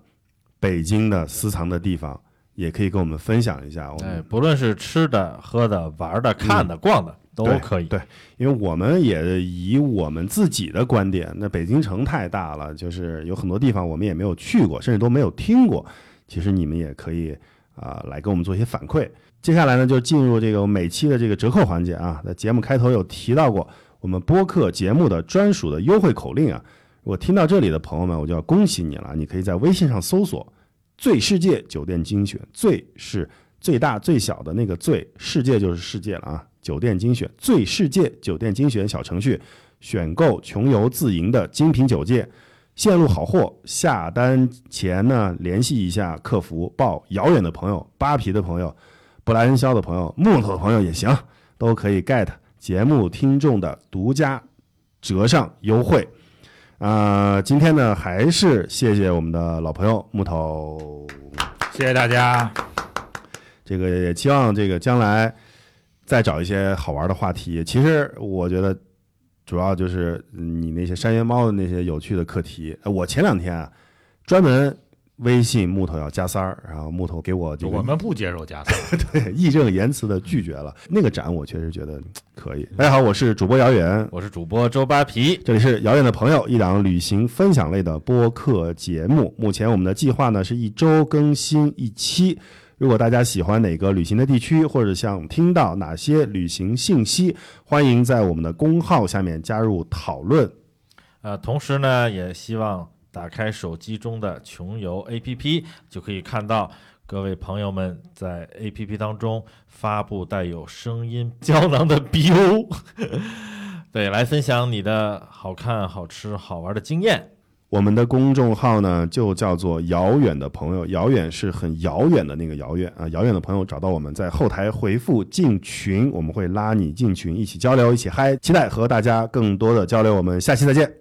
北京的私藏的地方，也可以跟我们分享一下。我们哎，不论是吃的、喝的、玩的、看的、逛的，都可以。对因为我们也以我们自己的观点，那北京城太大了，就是有很多地方我们也没有去过，甚至都没有听过。其实你们也可以啊、来给我们做一些反馈。接下来呢，就进入这个每期的这个折扣环节啊。在节目开头有提到过，我们播客节目的专属的优惠口令啊。如果听到这里的朋友们，我就要恭喜你了，你可以在微信上搜索“最世界酒店精选”，最是最大最小的那个最，世界就是世界了啊！酒店精选，最世界酒店精选小程序，选购穷游自营的精品酒店，线路好货。下单前呢，联系一下客服，报遥远的朋友、扒皮的朋友、布莱恩肖的朋友、木头的朋友也行，都可以 get 节目听众的独家折上优惠。啊、今天呢，还是谢谢我们的老朋友木头。谢谢大家。这个也期望这个将来再找一些好玩的话题。其实我觉得主要就是你那些山羊猫的那些有趣的课题。呃我前两天啊，专门微信木头要加三儿，然后木头给我这个我们不接受加塞。对义正言辞的拒绝了。那个展我确实觉得嗯可以。大家好，我是主播姚远。我是主播周扒皮，这里是遥远的朋友，一档旅行分享类的播客节目。目前我们的计划呢是一周更新一期。如果大家喜欢哪个旅行的地区，或者想听到哪些旅行信息，欢迎在我们的公号下面加入讨论。呃，同时呢，也希望打开手机中的穷游 APP，就可以看到各位朋友们在 APP 当中发布带有声音胶囊的 BO，对，来分享你的好看、好吃、好玩的经验。我们的公众号呢，就叫做“遥远的朋友”，遥远是很遥远的那个遥远啊。遥远的朋友找到我们在后台回复“进群”，我们会拉你进群，一起交流，一起嗨。期待和大家更多的交流，我们下期再见。